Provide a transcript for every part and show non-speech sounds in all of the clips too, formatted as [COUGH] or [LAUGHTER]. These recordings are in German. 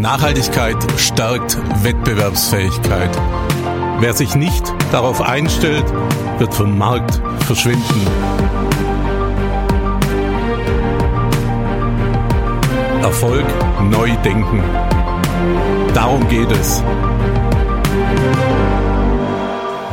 Nachhaltigkeit stärkt Wettbewerbsfähigkeit. Wer sich nicht darauf einstellt, wird vom Markt verschwinden. Erfolg neu denken. Darum geht es.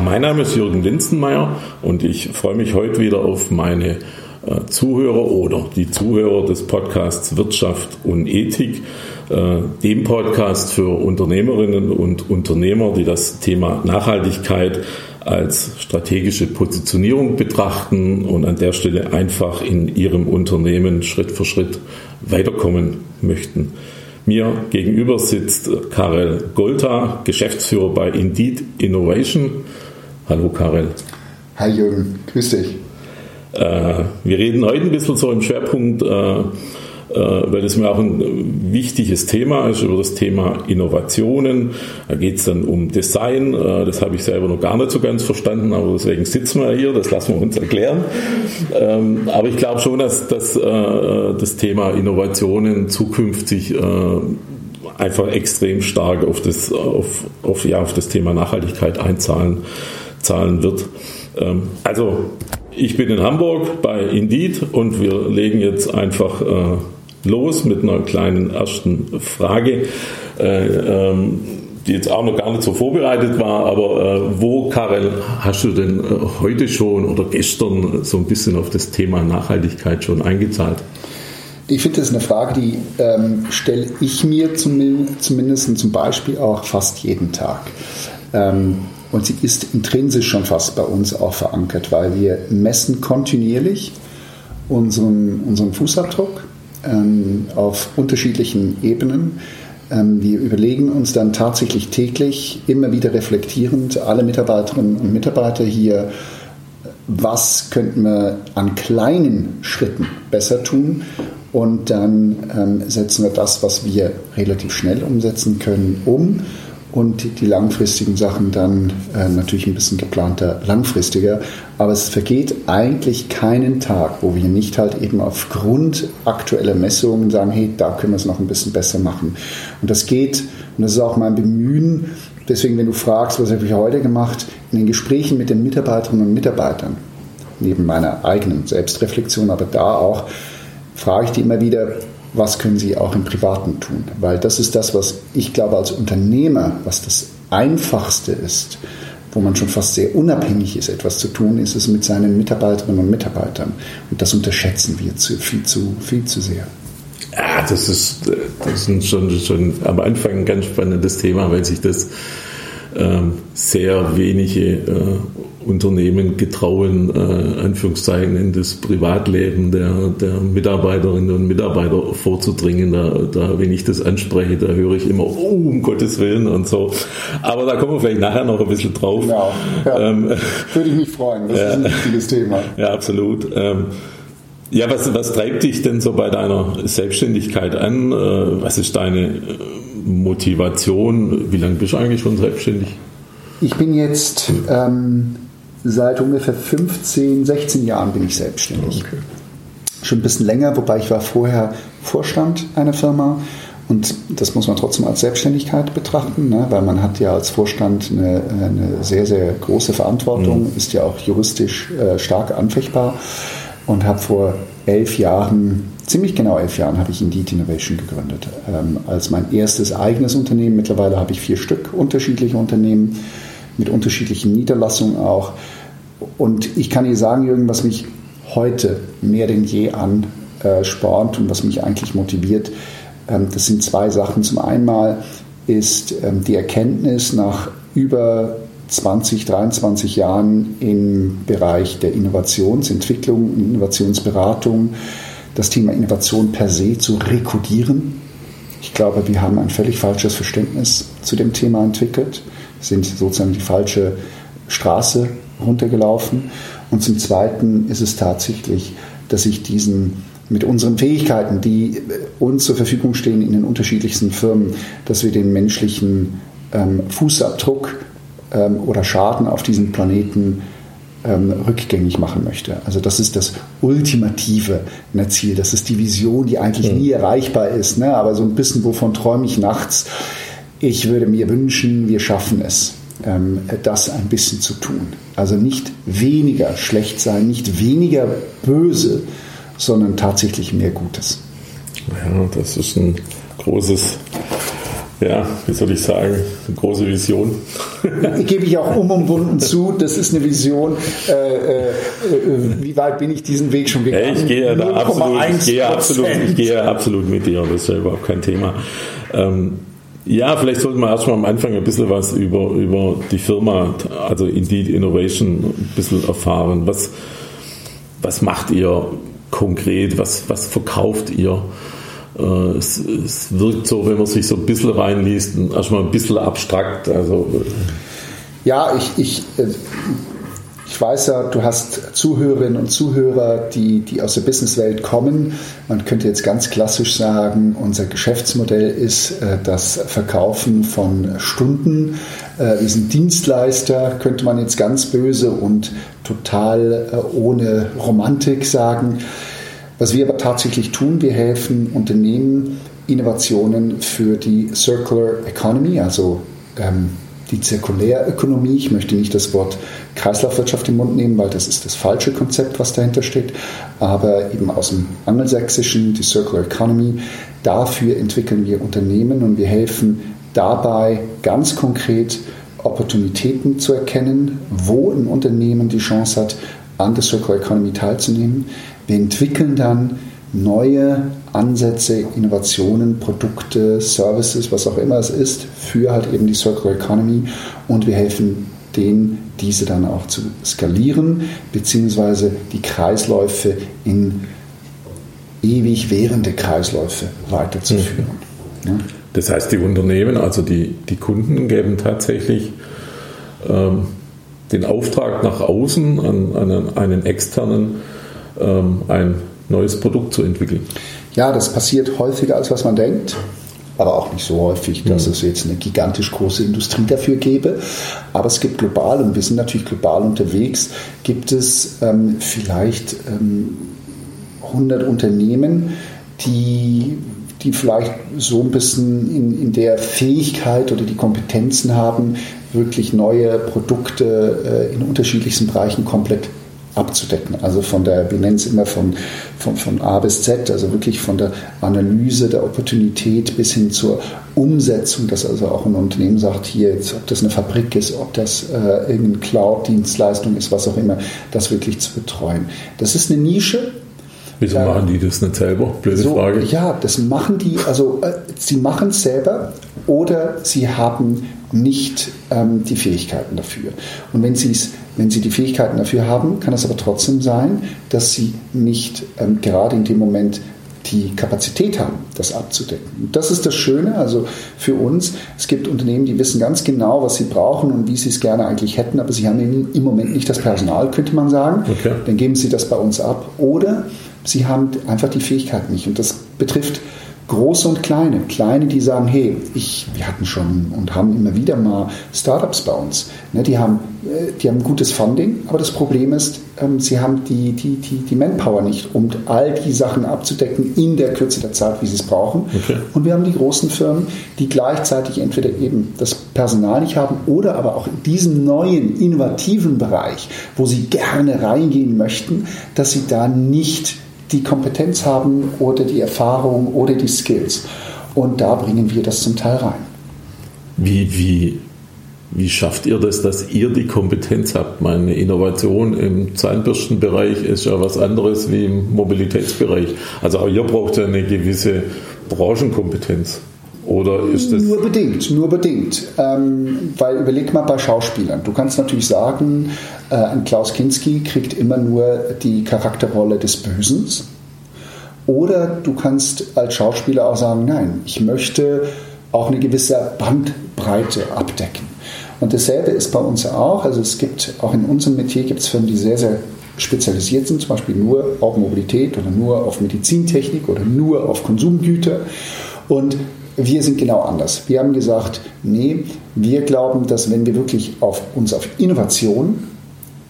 Mein Name ist Jürgen Linzenmeier und ich freue mich heute wieder auf meine äh, Zuhörer oder die Zuhörer des Podcasts Wirtschaft und Ethik, dem Podcast für Unternehmerinnen und Unternehmer, die das Thema Nachhaltigkeit als strategische Positionierung betrachten und an der Stelle einfach in ihrem Unternehmen Schritt für Schritt weiterkommen möchten. Mir gegenüber sitzt Karel Golta, Geschäftsführer bei Indeed Innovation. Hallo Karel. Hi Jürgen, grüß dich. Äh, wir reden heute ein bisschen so im Schwerpunkt, äh, äh, weil es mir auch ein wichtiges Thema ist, über das Thema Innovationen. Da geht es dann um Design. Das habe ich selber noch gar nicht so ganz verstanden, aber deswegen sitzen wir hier, das lassen wir uns erklären. Ähm, aber ich glaube schon, dass, dass das Thema Innovationen zukünftig einfach extrem stark auf das, auf, auf, ja, auf das Thema Nachhaltigkeit einzahlen zahlen wird. Ähm, also ich bin in Hamburg bei Indeed und wir legen jetzt einfach äh, los mit einer kleinen ersten Frage, äh, ähm, die jetzt auch noch gar nicht so vorbereitet war. Aber äh, wo, Karel, hast du denn äh, heute schon oder gestern so ein bisschen auf das Thema Nachhaltigkeit schon eingezahlt? Ich finde, das ist eine Frage, die ähm, stelle ich mir zum, zumindest zum Beispiel auch fast jeden Tag. Ähm, und sie ist intrinsisch schon fast bei uns auch verankert, weil wir messen kontinuierlich unseren, unseren Fußabdruck ähm, auf unterschiedlichen Ebenen. Ähm, wir überlegen uns dann tatsächlich täglich, immer wieder reflektierend, alle Mitarbeiterinnen und Mitarbeiter hier, was könnten wir an kleinen Schritten besser tun und dann ähm, setzen wir das, was wir relativ schnell umsetzen können, um und die langfristigen Sachen dann äh, natürlich ein bisschen geplanter, langfristiger. Aber es vergeht eigentlich keinen Tag, wo wir nicht halt eben aufgrund aktueller Messungen sagen, hey, da können wir es noch ein bisschen besser machen. Und das geht, und das ist auch mein Bemühen, deswegen, wenn du fragst, was habe ich heute gemacht, in den Gesprächen mit den Mitarbeiterinnen und Mitarbeitern, neben meiner eigenen Selbstreflexion, aber da auch, frage ich die immer wieder, was können Sie auch im Privaten tun? Weil das ist das, was ich glaube als Unternehmer, was das Einfachste ist, wo man schon fast sehr unabhängig ist, etwas zu tun, ist es mit seinen Mitarbeiterinnen und Mitarbeitern. Und das unterschätzen wir zu, viel, zu, viel zu sehr. Ja, das ist, das ist schon, schon am Anfang ein ganz spannendes Thema, weil sich das ähm, sehr wenige äh, Unternehmen getrauen, äh, Anführungszeichen, in das Privatleben der, der Mitarbeiterinnen und Mitarbeiter vorzudringen. Da, da, wenn ich das anspreche, da höre ich immer, oh, um Gottes Willen und so. Aber da kommen wir vielleicht nachher noch ein bisschen drauf. Genau. Ja, ähm, Würde ich mich freuen. Das ja, ist ein wichtiges Thema. Ja, absolut. Ähm, ja, was, was treibt dich denn so bei deiner Selbstständigkeit an? Äh, was ist deine äh, Motivation? Wie lange bist du eigentlich schon selbstständig? Ich bin jetzt ähm, seit ungefähr 15, 16 Jahren bin ich selbstständig. Okay. Schon ein bisschen länger, wobei ich war vorher Vorstand einer Firma und das muss man trotzdem als Selbstständigkeit betrachten, ne? weil man hat ja als Vorstand eine, eine sehr, sehr große Verantwortung, mhm. ist ja auch juristisch äh, stark anfechtbar und habe vor elf Jahren, ziemlich genau elf Jahren, habe ich Indeed Innovation gegründet. Ähm, als mein erstes eigenes Unternehmen. Mittlerweile habe ich vier Stück unterschiedliche Unternehmen mit unterschiedlichen Niederlassungen auch. Und ich kann Ihnen sagen, Jürgen, was mich heute mehr denn je anspornt und was mich eigentlich motiviert, ähm, das sind zwei Sachen. Zum einen ist ähm, die Erkenntnis nach über 20, 23 Jahren im Bereich der Innovationsentwicklung, Innovationsberatung, das Thema Innovation per se zu rekodieren. Ich glaube, wir haben ein völlig falsches Verständnis zu dem Thema entwickelt, sind sozusagen die falsche Straße runtergelaufen. Und zum Zweiten ist es tatsächlich, dass ich diesen mit unseren Fähigkeiten, die uns zur Verfügung stehen in den unterschiedlichsten Firmen, dass wir den menschlichen ähm, Fußabdruck ähm, oder Schaden auf diesem Planeten ähm, rückgängig machen möchte. Also das ist das ultimative ne, Ziel. Das ist die Vision, die eigentlich mhm. nie erreichbar ist. Ne? Aber so ein bisschen, wovon träume ich nachts? Ich würde mir wünschen, wir schaffen es, ähm, das ein bisschen zu tun. Also nicht weniger schlecht sein, nicht weniger böse, sondern tatsächlich mehr Gutes. Ja, das ist ein großes ja, wie soll ich sagen, eine große Vision. [LAUGHS] Gebe ich auch unumwunden zu, das ist eine Vision. Äh, äh, wie weit bin ich diesen Weg schon gegangen? Ich gehe da absolut, ich gehe absolut, ich gehe absolut mit dir, das ist ja überhaupt kein Thema. Ähm, ja, vielleicht sollten wir erstmal am Anfang ein bisschen was über, über die Firma, also Indeed Innovation, ein bisschen erfahren. Was, was macht ihr konkret? Was, was verkauft ihr? Äh, es, es, wirkt so, wenn man sich so ein bisschen reinliest, erstmal ein bisschen abstrakt. Also, äh. ja, ich, ich, äh, ich weiß ja, du hast Zuhörerinnen und Zuhörer, die, die aus der Businesswelt kommen. Man könnte jetzt ganz klassisch sagen, unser Geschäftsmodell ist das Verkaufen von Stunden. Wir sind Dienstleister, könnte man jetzt ganz böse und total ohne Romantik sagen. Was wir aber tatsächlich tun, wir helfen Unternehmen, Innovationen für die Circular Economy, also ähm, die Zirkulärökonomie. Ich möchte nicht das Wort Kreislaufwirtschaft im Mund nehmen, weil das ist das falsche Konzept, was dahinter steht, aber eben aus dem Angelsächsischen, die Circular Economy. Dafür entwickeln wir Unternehmen und wir helfen dabei ganz konkret Opportunitäten zu erkennen, wo ein Unternehmen die Chance hat, an der Circular Economy teilzunehmen. Wir entwickeln dann neue Ansätze, Innovationen, Produkte, Services, was auch immer es ist, für halt eben die Circular Economy und wir helfen denen, diese dann auch zu skalieren, beziehungsweise die Kreisläufe in ewig währende Kreisläufe weiterzuführen. Mhm. Das heißt, die Unternehmen, also die, die Kunden, geben tatsächlich ähm, den Auftrag nach außen an, an einen externen ähm, ein neues Produkt zu entwickeln. Ja, das passiert häufiger, als was man denkt aber auch nicht so häufig, dass es jetzt eine gigantisch große Industrie dafür gäbe. Aber es gibt global, und wir sind natürlich global unterwegs, gibt es ähm, vielleicht ähm, 100 Unternehmen, die, die vielleicht so ein bisschen in, in der Fähigkeit oder die Kompetenzen haben, wirklich neue Produkte äh, in unterschiedlichsten Bereichen komplett abzudecken. Also von der, wir nennen es immer von, von, von A bis Z, also wirklich von der Analyse der Opportunität bis hin zur Umsetzung, dass also auch ein Unternehmen sagt, hier jetzt, ob das eine Fabrik ist, ob das äh, irgendeine Cloud-Dienstleistung ist, was auch immer, das wirklich zu betreuen. Das ist eine Nische, Wieso ja, machen die das nicht selber? Blöde so, Frage. Ja, das machen die, also äh, sie machen es selber oder sie haben nicht ähm, die Fähigkeiten dafür. Und wenn wenn sie die Fähigkeiten dafür haben, kann es aber trotzdem sein, dass sie nicht ähm, gerade in dem Moment die Kapazität haben, das abzudecken. Und das ist das Schöne, also für uns, es gibt Unternehmen, die wissen ganz genau, was sie brauchen und wie sie es gerne eigentlich hätten, aber sie haben im Moment nicht das Personal, könnte man sagen. Okay. Dann geben sie das bei uns ab. Oder sie haben einfach die Fähigkeit nicht. Und das betrifft Große und kleine. Kleine, die sagen, hey, ich, wir hatten schon und haben immer wieder mal Startups bei uns. Ne, die, haben, äh, die haben gutes Funding, aber das Problem ist, ähm, sie haben die, die, die, die Manpower nicht, um all die Sachen abzudecken in der Kürze der Zeit, wie sie es brauchen. Okay. Und wir haben die großen Firmen, die gleichzeitig entweder eben das Personal nicht haben oder aber auch in diesen neuen, innovativen Bereich, wo sie gerne reingehen möchten, dass sie da nicht die Kompetenz haben oder die Erfahrung oder die Skills. Und da bringen wir das zum Teil rein. Wie, wie, wie schafft ihr das, dass ihr die Kompetenz habt? Meine Innovation im Zahnbürstenbereich ist ja was anderes wie im Mobilitätsbereich. Also auch ihr braucht ja eine gewisse Branchenkompetenz. Oder ist das nur bedingt, nur bedingt. Ähm, weil überleg mal bei Schauspielern. Du kannst natürlich sagen, äh, ein Klaus Kinski kriegt immer nur die Charakterrolle des Bösen. Oder du kannst als Schauspieler auch sagen, nein, ich möchte auch eine gewisse Bandbreite abdecken. Und dasselbe ist bei uns auch. Also es gibt auch in unserem Metier gibt es Firmen, die sehr, sehr spezialisiert sind, zum Beispiel nur auf Mobilität oder nur auf Medizintechnik oder nur auf Konsumgüter. Und wir sind genau anders. Wir haben gesagt, nee, wir glauben, dass wenn wir wirklich auf uns auf Innovation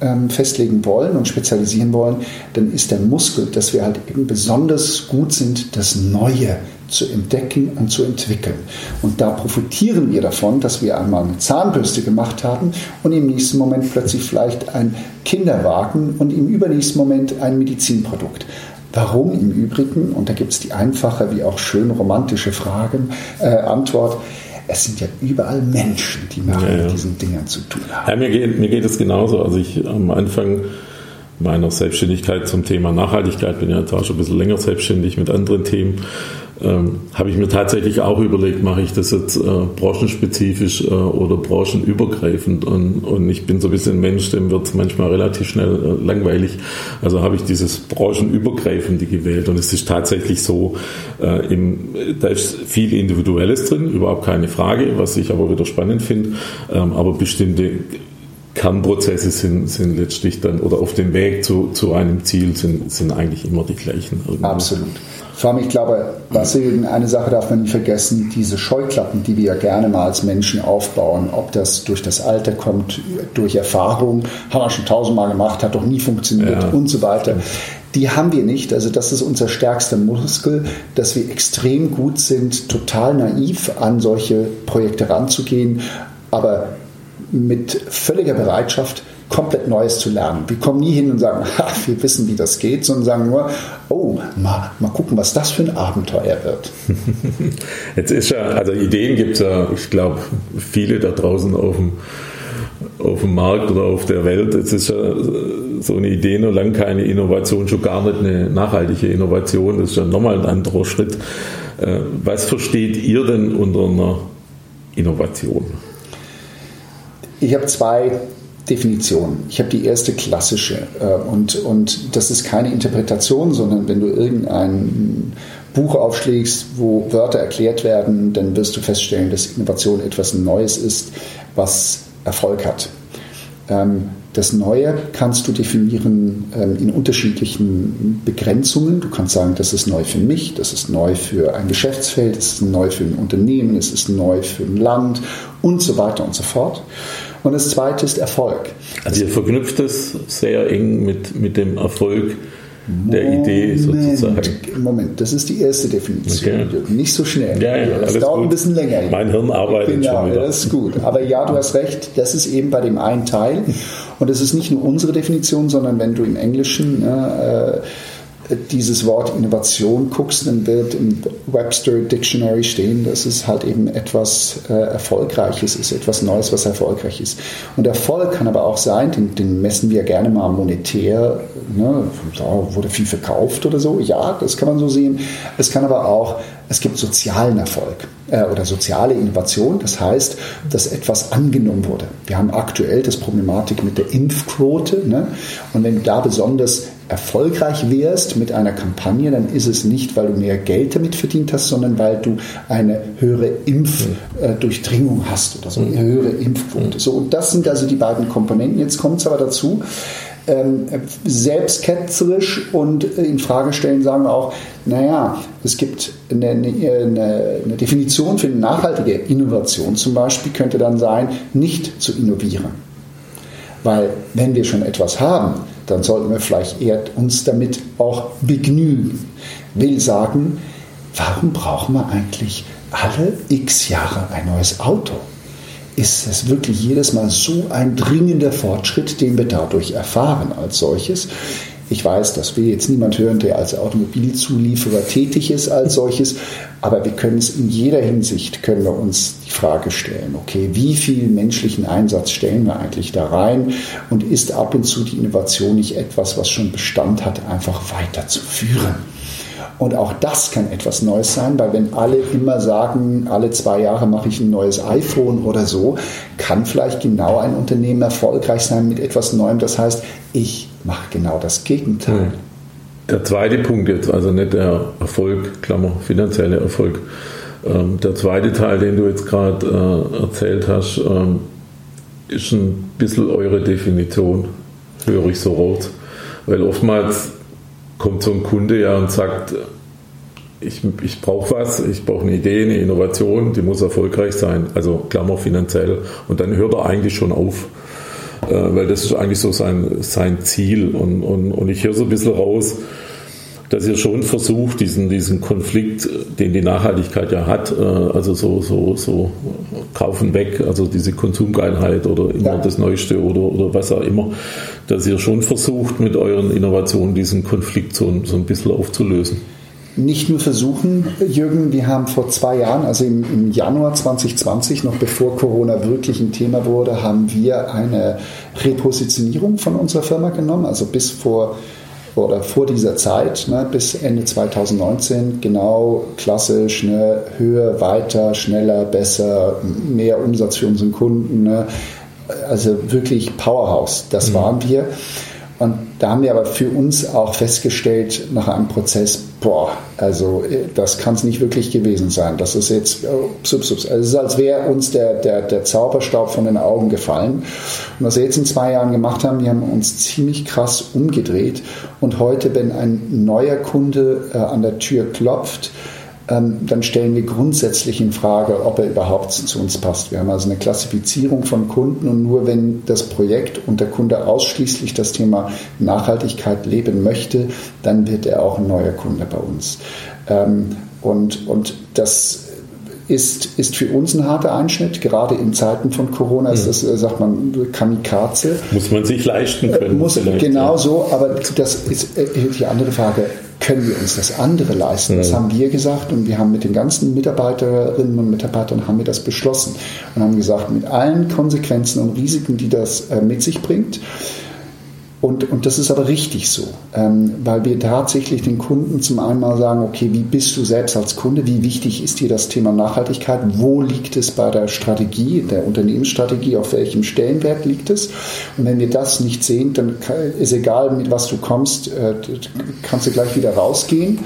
ähm, festlegen wollen und spezialisieren wollen, dann ist der Muskel, dass wir halt eben besonders gut sind, das Neue zu entdecken und zu entwickeln. Und da profitieren wir davon, dass wir einmal eine Zahnbürste gemacht haben und im nächsten Moment plötzlich vielleicht ein Kinderwagen und im übernächsten Moment ein Medizinprodukt. Warum im Übrigen? Und da gibt es die einfache wie auch schön romantische Fragen, äh, Antwort. Es sind ja überall Menschen, die nachher ja, ja. mit diesen Dingen zu tun haben. Ja, mir, geht, mir geht es genauso. Also ich am Anfang meiner Selbstständigkeit zum Thema Nachhaltigkeit, bin ja jetzt auch schon ein bisschen länger selbstständig mit anderen Themen, ähm, habe ich mir tatsächlich auch überlegt, mache ich das jetzt äh, branchenspezifisch äh, oder branchenübergreifend und, und ich bin so ein bisschen Mensch, dem wird es manchmal relativ schnell äh, langweilig. Also habe ich dieses branchenübergreifende gewählt und es ist tatsächlich so, äh, im, da ist viel Individuelles drin, überhaupt keine Frage, was ich aber wieder spannend finde, ähm, aber bestimmte Kernprozesse sind, sind letztlich dann oder auf dem Weg zu, zu einem Ziel sind, sind eigentlich immer die gleichen. Irgendwo. Absolut. Vor allem, ich glaube, was eine Sache darf man nie vergessen, diese Scheuklappen, die wir ja gerne mal als Menschen aufbauen, ob das durch das Alter kommt, durch Erfahrung, haben wir schon tausendmal gemacht, hat doch nie funktioniert ja. und so weiter. Die haben wir nicht. Also das ist unser stärkster Muskel, dass wir extrem gut sind, total naiv an solche Projekte ranzugehen, aber mit völliger Bereitschaft, komplett Neues zu lernen. Wir kommen nie hin und sagen, [LAUGHS] ha, wir wissen, wie das geht, sondern sagen nur, oh, mal, mal gucken, was das für ein Abenteuer wird. [LAUGHS] Jetzt ist ja, also Ideen gibt es ja, ich glaube, viele da draußen auf dem, auf dem Markt oder auf der Welt. Jetzt ist ja so eine Idee noch lange keine Innovation, schon gar nicht eine nachhaltige Innovation. Das ist ja nochmal ein anderer Schritt. Äh, was versteht ihr denn unter einer Innovation? Ich habe zwei Definition. Ich habe die erste klassische äh, und, und das ist keine Interpretation, sondern wenn du irgendein Buch aufschlägst, wo Wörter erklärt werden, dann wirst du feststellen, dass Innovation etwas Neues ist, was Erfolg hat. Ähm, das Neue kannst du definieren ähm, in unterschiedlichen Begrenzungen. Du kannst sagen, das ist neu für mich, das ist neu für ein Geschäftsfeld, das ist neu für ein Unternehmen, es ist neu für ein Land und so weiter und so fort. Und das zweite ist Erfolg. Also ihr verknüpft es sehr eng mit, mit dem Erfolg der Moment, Idee sozusagen. Moment, das ist die erste Definition. Okay. Nicht so schnell. Ja, ja, das dauert gut. ein bisschen länger. Mein Hirn arbeitet genau, schon wieder. das ist gut. Aber ja, du hast recht, das ist eben bei dem einen Teil. Und das ist nicht nur unsere Definition, sondern wenn du im Englischen äh, dieses Wort Innovation guckst, dann wird im Webster Dictionary stehen, dass es halt eben etwas äh, Erfolgreiches ist, etwas Neues, was erfolgreich ist. Und Erfolg kann aber auch sein, den, den messen wir gerne mal monetär, ne, da wurde viel verkauft oder so, ja, das kann man so sehen. Es kann aber auch, es gibt sozialen Erfolg äh, oder soziale Innovation, das heißt, dass etwas angenommen wurde. Wir haben aktuell das Problematik mit der Impfquote ne? und wenn du da besonders erfolgreich wirst mit einer Kampagne, dann ist es nicht, weil du mehr Geld damit verdient hast, sondern weil du eine höhere Impfdurchdringung äh, hast oder so, eine höhere Impfquote. So, und das sind also die beiden Komponenten. Jetzt kommt es aber dazu, ähm, selbstketzerisch und in Frage stellen, sagen wir auch, naja, es gibt eine, eine, eine Definition für eine nachhaltige Innovation zum Beispiel, könnte dann sein, nicht zu innovieren. Weil wenn wir schon etwas haben, dann sollten wir vielleicht eher uns damit auch begnügen. Will sagen, warum brauchen wir eigentlich alle x Jahre ein neues Auto? Ist es wirklich jedes Mal so ein dringender Fortschritt, den wir dadurch erfahren als solches? Ich weiß, das will jetzt niemand hören, der als Automobilzulieferer tätig ist als [LAUGHS] solches, aber wir können es in jeder Hinsicht, können wir uns die Frage stellen, okay, wie viel menschlichen Einsatz stellen wir eigentlich da rein und ist ab und zu die Innovation nicht etwas, was schon Bestand hat, einfach weiterzuführen? Und auch das kann etwas Neues sein, weil wenn alle immer sagen, alle zwei Jahre mache ich ein neues iPhone oder so, kann vielleicht genau ein Unternehmen erfolgreich sein mit etwas Neuem. Das heißt, ich mache genau das Gegenteil. Der zweite Punkt jetzt, also nicht der Erfolg, Klammer, finanzieller Erfolg. Ähm, der zweite Teil, den du jetzt gerade äh, erzählt hast, ähm, ist ein bisschen eure Definition, höre ich so rot. Weil oftmals kommt so ein Kunde ja und sagt, ich, ich brauche was, ich brauche eine Idee, eine Innovation, die muss erfolgreich sein, also Klammer finanziell. Und dann hört er eigentlich schon auf. weil das ist eigentlich so sein, sein Ziel. Und, und, und ich höre so ein bisschen raus, dass ihr schon versucht, diesen, diesen Konflikt, den die Nachhaltigkeit ja hat, äh, also so, so, so kaufen weg, also diese Konsumgeilheit oder immer ja. das Neueste oder, oder was auch immer, dass ihr schon versucht, mit euren Innovationen diesen Konflikt so, so ein bisschen aufzulösen nicht nur versuchen, Jürgen, wir haben vor zwei Jahren, also im, im, Januar 2020, noch bevor Corona wirklich ein Thema wurde, haben wir eine Repositionierung von unserer Firma genommen. Also bis vor oder vor dieser Zeit ne, bis Ende 2019 genau klassisch ne, höher, weiter, schneller, besser, mehr Umsatz für unseren Kunden. Ne, also wirklich Powerhouse, das mhm. waren wir. Und da haben wir aber für uns auch festgestellt, nach einem Prozess, boah, also äh, das kann es nicht wirklich gewesen sein. Das ist jetzt, oh, subs, subs. Also es ist, als wäre uns der, der, der Zauberstaub von den Augen gefallen. Und was wir jetzt in zwei Jahren gemacht haben, wir haben uns ziemlich krass umgedreht. Und heute, wenn ein neuer Kunde äh, an der Tür klopft, dann stellen wir grundsätzlich in Frage, ob er überhaupt zu uns passt. Wir haben also eine Klassifizierung von Kunden und nur wenn das Projekt und der Kunde ausschließlich das Thema Nachhaltigkeit leben möchte, dann wird er auch ein neuer Kunde bei uns. Ähm, und, und das ist, ist für uns ein harter Einschnitt. Gerade in Zeiten von Corona ist das, äh, sagt man, Kamikaze. Muss man sich leisten können. Muss, genau ja. so, aber das ist äh, die andere Frage können wir uns das andere leisten? Das haben wir gesagt und wir haben mit den ganzen Mitarbeiterinnen und Mitarbeitern haben wir das beschlossen und haben gesagt, mit allen Konsequenzen und Risiken, die das äh, mit sich bringt, und, und das ist aber richtig so, ähm, weil wir tatsächlich den Kunden zum einen mal sagen, okay, wie bist du selbst als Kunde, wie wichtig ist dir das Thema Nachhaltigkeit, wo liegt es bei der Strategie, der Unternehmensstrategie, auf welchem Stellenwert liegt es? Und wenn wir das nicht sehen, dann ist egal, mit was du kommst, äh, kannst du gleich wieder rausgehen.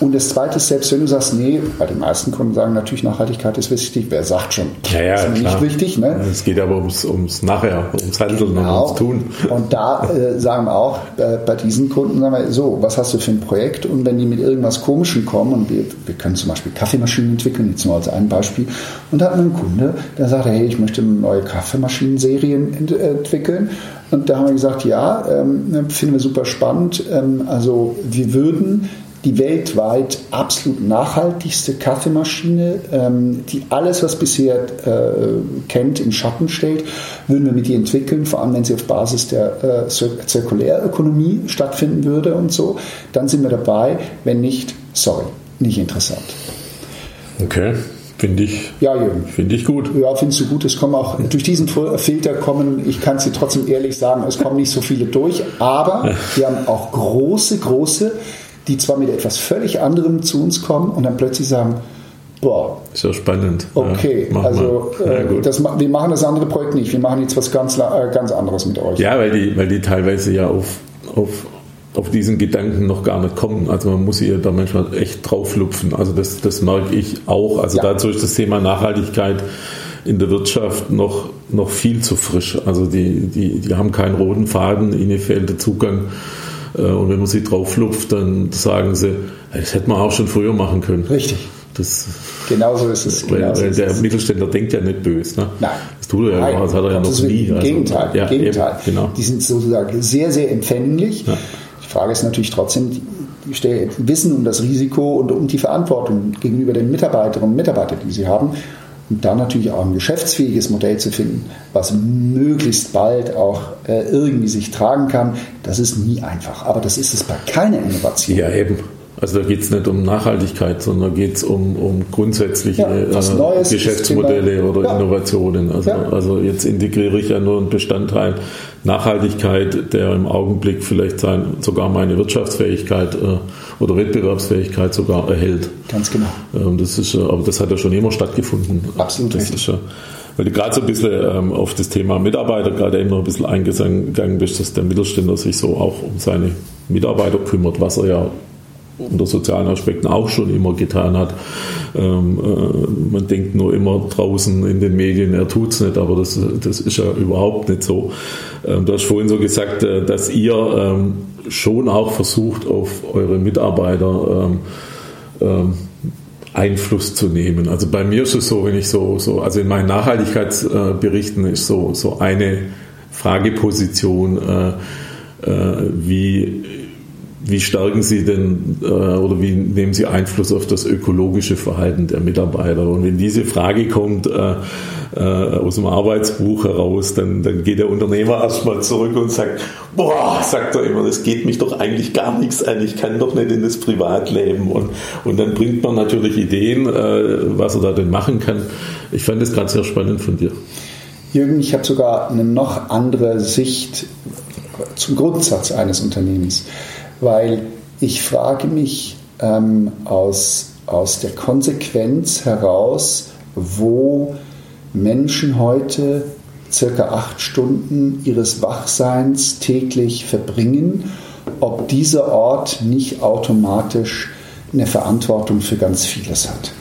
Und das Zweite ist, selbst wenn du sagst, nee, bei den meisten Kunden sagen natürlich, Nachhaltigkeit ist wichtig. Wer sagt schon, ja, ja, ist nicht wichtig. Ne? Es geht aber ums, ums Nachher, ums Handeln genau. und ums Tun. Und da äh, sagen wir auch, äh, bei diesen Kunden sagen wir, so, was hast du für ein Projekt? Und wenn die mit irgendwas Komischem kommen, und wir, wir können zum Beispiel Kaffeemaschinen entwickeln, jetzt nur als ein Beispiel, und da hat man einen Kunde, der sagt, hey, ich möchte eine neue Kaffeemaschinenserien ent entwickeln. Und da haben wir gesagt, ja, ähm, finden wir super spannend. Ähm, also wir würden die weltweit absolut nachhaltigste Kaffeemaschine, ähm, die alles, was bisher äh, kennt, im Schatten stellt, würden wir mit ihr entwickeln, vor allem wenn sie auf Basis der äh, Zirkulärökonomie stattfinden würde und so. Dann sind wir dabei, wenn nicht, sorry, nicht interessant. Okay. Finde ich, ja, Jürgen. Finde ich gut. Ja, findest du gut. Es kommen auch durch diesen Filter kommen, ich kann es dir trotzdem ehrlich sagen, es kommen nicht so viele durch, aber wir haben auch große, große die zwar mit etwas völlig anderem zu uns kommen und dann plötzlich sagen, boah. Ist ja spannend. Okay, ja, also äh, das, wir machen das andere Projekt nicht, wir machen jetzt was ganz, äh, ganz anderes mit euch. Ja, weil die, weil die teilweise ja auf, auf, auf diesen Gedanken noch gar nicht kommen. Also man muss hier da manchmal echt drauflupfen. Also das, das merke ich auch. Also ja. dazu ist das Thema Nachhaltigkeit in der Wirtschaft noch, noch viel zu frisch. Also die, die, die haben keinen roten Faden, ihnen fehlt der Zugang und wenn man sie drauflupft, dann sagen sie, das hätte man auch schon früher machen können. Richtig. Das, genau so ist es. Weil, weil der es. Mittelständler denkt ja nicht böse. Ne? Nein. Das tut er ja, das hat er ja noch nie. Im also, Gegenteil. Ja, Gegenteil. Eben, genau. Die sind sozusagen sehr, sehr empfänglich. Ja. Die Frage ist natürlich trotzdem, wissen um das Risiko und um die Verantwortung gegenüber den Mitarbeiterinnen und Mitarbeitern, die sie haben. Und dann natürlich auch ein geschäftsfähiges Modell zu finden, was möglichst bald auch äh, irgendwie sich tragen kann, das ist nie einfach. Aber das ist es bei keiner Innovation. Ja, eben. Also da geht es nicht um Nachhaltigkeit, sondern geht es um, um grundsätzliche ja, äh, Geschäftsmodelle oder ja. Innovationen. Also, ja. also jetzt integriere ich ja nur einen Bestandteil Nachhaltigkeit, der im Augenblick vielleicht sein, sogar meine Wirtschaftsfähigkeit äh, oder Wettbewerbsfähigkeit sogar erhält. Ganz genau. Ähm, das ist, aber das hat ja schon immer stattgefunden. Absolut das richtig. Ist, weil du gerade so ein bisschen ähm, auf das Thema Mitarbeiter gerade eben noch ein bisschen eingegangen bist, dass der Mittelständler sich so auch um seine Mitarbeiter kümmert, was er ja unter sozialen Aspekten auch schon immer getan hat. Ähm, äh, man denkt nur immer draußen in den Medien, er tut es nicht, aber das, das ist ja überhaupt nicht so. Ähm, du hast vorhin so gesagt, äh, dass ihr ähm, schon auch versucht, auf eure Mitarbeiter ähm, ähm, Einfluss zu nehmen. Also bei mir ist es so, wenn ich so, so also in meinen Nachhaltigkeitsberichten ist so, so eine Frageposition, äh, äh, wie, wie stärken Sie denn äh, oder wie nehmen Sie Einfluss auf das ökologische Verhalten der Mitarbeiter? Und wenn diese Frage kommt äh, äh, aus dem Arbeitsbuch heraus, dann, dann geht der Unternehmer erstmal zurück und sagt, boah, sagt er immer, das geht mich doch eigentlich gar nichts an, ich kann doch nicht in das Privatleben. Und, und dann bringt man natürlich Ideen, äh, was er da denn machen kann. Ich fand das gerade sehr spannend von dir. Jürgen, ich habe sogar eine noch andere Sicht zum Grundsatz eines Unternehmens, weil ich frage mich ähm, aus, aus der Konsequenz heraus, wo Menschen heute circa acht Stunden ihres Wachseins täglich verbringen, ob dieser Ort nicht automatisch eine Verantwortung für ganz vieles hat.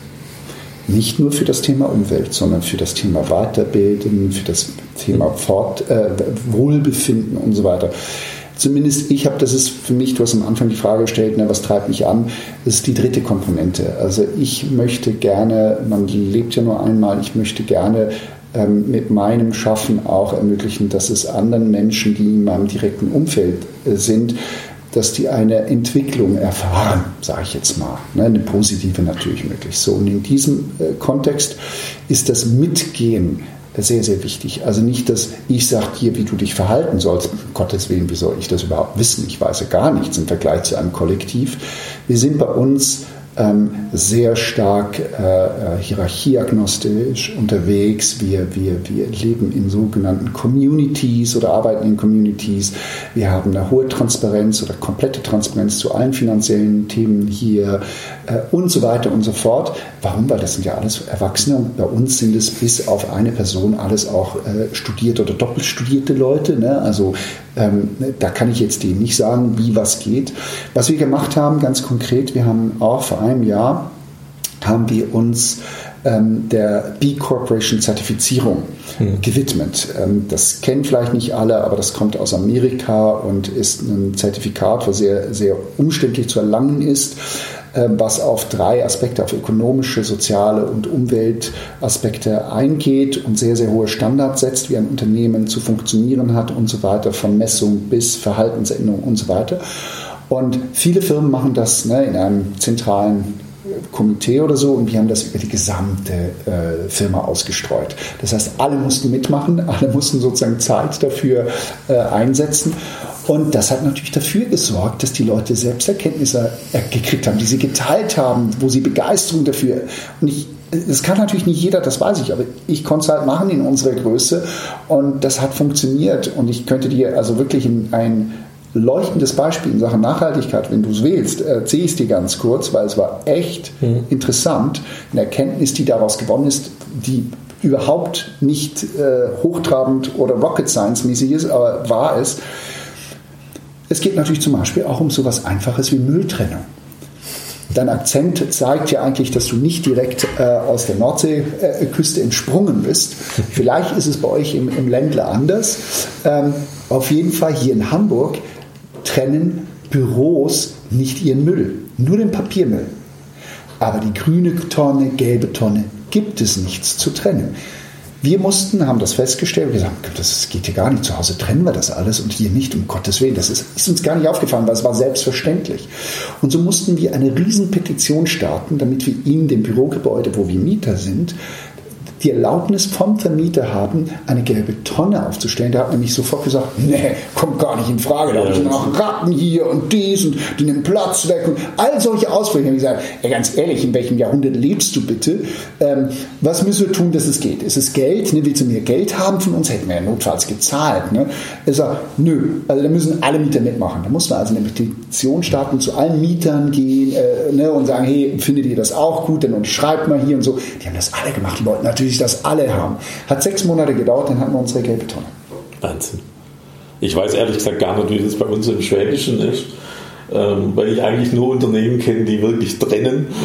Nicht nur für das Thema Umwelt, sondern für das Thema Weiterbilden, für das Thema Fort, äh, Wohlbefinden und so weiter. Zumindest ich habe, das ist für mich, du hast am Anfang die Frage gestellt, ne, was treibt mich an, das ist die dritte Komponente. Also ich möchte gerne, man lebt ja nur einmal, ich möchte gerne ähm, mit meinem Schaffen auch ermöglichen, dass es anderen Menschen, die in meinem direkten Umfeld äh, sind, dass die eine Entwicklung erfahren, sage ich jetzt mal, ne, eine positive natürlich möglich. So und in diesem äh, Kontext ist das Mitgehen sehr, sehr wichtig. Also nicht, dass ich sage dir, wie du dich verhalten sollst. Gottes Willen, wie soll ich das überhaupt wissen? Ich weiß ja gar nichts im Vergleich zu einem Kollektiv. Wir sind bei uns sehr stark äh, äh, hierarchieagnostisch unterwegs. Wir, wir, wir leben in sogenannten Communities oder arbeiten in Communities. Wir haben eine hohe Transparenz oder komplette Transparenz zu allen finanziellen Themen hier äh, und so weiter und so fort. Warum? Weil das sind ja alles Erwachsene und bei uns sind es bis auf eine Person alles auch äh, studierte oder doppelt studierte Leute. Ne? Also ähm, da kann ich jetzt denen nicht sagen, wie was geht. Was wir gemacht haben, ganz konkret, wir haben auch vor einem Jahr haben wir uns ähm, der B Corporation Zertifizierung hm. gewidmet. Ähm, das kennen vielleicht nicht alle, aber das kommt aus Amerika und ist ein Zertifikat, was sehr, sehr umständlich zu erlangen ist. Ähm, was auf drei Aspekte, auf ökonomische, soziale und Umweltaspekte eingeht und sehr, sehr hohe Standards setzt, wie ein Unternehmen zu funktionieren hat und so weiter, von Messung bis Verhaltensänderung und so weiter. Und viele Firmen machen das ne, in einem zentralen Komitee oder so und wir haben das über die gesamte äh, Firma ausgestreut. Das heißt, alle mussten mitmachen, [LAUGHS] alle mussten sozusagen Zeit dafür äh, einsetzen und das hat natürlich dafür gesorgt, dass die Leute Selbsterkenntnisse äh, gekriegt haben, die sie geteilt haben, wo sie Begeisterung dafür. Und ich, das kann natürlich nicht jeder, das weiß ich, aber ich konnte es halt machen in unserer Größe und das hat funktioniert. Und ich könnte dir also wirklich ein leuchtendes Beispiel in Sachen Nachhaltigkeit, wenn du es wählst, erzähle ich es dir ganz kurz, weil es war echt mhm. interessant. Eine Erkenntnis, die daraus gewonnen ist, die überhaupt nicht äh, hochtrabend oder Rocket Science mäßig ist, aber war es. Es geht natürlich zum Beispiel auch um so etwas Einfaches wie Mülltrennung. Dein Akzent zeigt ja eigentlich, dass du nicht direkt äh, aus der Nordseeküste äh, entsprungen bist. Vielleicht ist es bei euch im, im Ländler anders. Ähm, auf jeden Fall hier in Hamburg trennen Büros nicht ihren Müll, nur den Papiermüll. Aber die grüne Tonne, gelbe Tonne gibt es nichts zu trennen. Wir mussten, haben das festgestellt und gesagt, das geht hier gar nicht, zu Hause trennen wir das alles und hier nicht, um Gottes Willen. Das ist, ist uns gar nicht aufgefallen, weil es war selbstverständlich. Und so mussten wir eine Riesenpetition starten, damit wir in dem Bürogebäude, wo wir Mieter sind, die Erlaubnis vom Vermieter haben, eine gelbe Tonne aufzustellen. Der hat nämlich sofort gesagt, nee, kommt gar nicht in Frage. Da habe ich noch Ratten hier und dies und die nehmen Platz weg und all solche Auswirkungen. Ich habe gesagt, ey, ganz ehrlich, in welchem Jahrhundert lebst du bitte? Ähm, was müssen wir tun, dass es geht? Ist es Geld? Ne, willst du mehr Geld haben von uns? Hätten wir ja notfalls gezahlt. Ne? Er sagt, nö, also da müssen alle Mieter mitmachen. Da muss man also eine Petition starten, zu allen Mietern gehen äh, ne, und sagen, hey, findet ihr das auch gut? Dann unterschreibt mal hier und so. Die haben das alle gemacht. Die wollten natürlich sich das alle haben. Hat sechs Monate gedauert, dann hatten wir unsere gelbe Tonne. Wahnsinn. Ich weiß ehrlich gesagt gar nicht, wie das bei uns im Schwäbischen ist, ähm, weil ich eigentlich nur Unternehmen kenne, die wirklich trennen. [LAUGHS]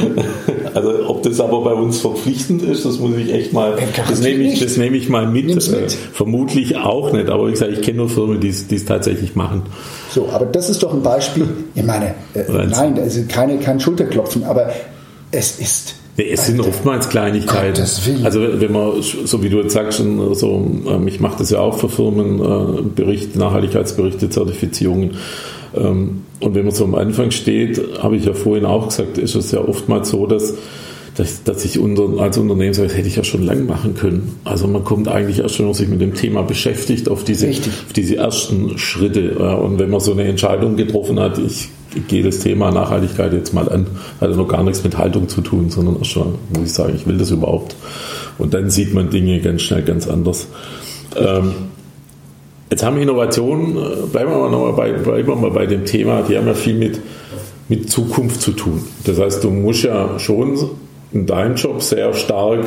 Also ob das aber bei uns verpflichtend ist, das muss ich echt mal, das nehme ich, das nehme ich mal mit. mit. Äh, vermutlich auch nicht, aber wie gesagt, ich kenne nur Firmen, die es tatsächlich machen. So, aber das ist doch ein Beispiel. Ich meine, äh, nein, also keine, kein Schulterklopfen, aber es ist es sind oftmals Kleinigkeiten. Also wenn man, so wie du jetzt sagst, so, ähm, ich mache das ja auch für Firmen, äh, Berichte, Nachhaltigkeitsberichte, Zertifizierungen. Ähm, und wenn man so am Anfang steht, habe ich ja vorhin auch gesagt, ist es ja oftmals so, dass dass, dass ich unter, als Unternehmen sage, das hätte ich ja schon lange machen können. Also man kommt eigentlich erst, wenn man sich mit dem Thema beschäftigt, auf diese, auf diese ersten Schritte. Und wenn man so eine Entscheidung getroffen hat, ich gehe das Thema Nachhaltigkeit jetzt mal an, hat ja noch gar nichts mit Haltung zu tun, sondern erst schon, muss ich sagen, ich will das überhaupt. Und dann sieht man Dinge ganz schnell ganz anders. Ähm, jetzt haben Innovationen, äh, bleiben wir mal, bei, bleiben wir mal bei dem Thema, die haben ja viel mit, mit Zukunft zu tun. Das heißt, du musst ja schon in deinem Job sehr stark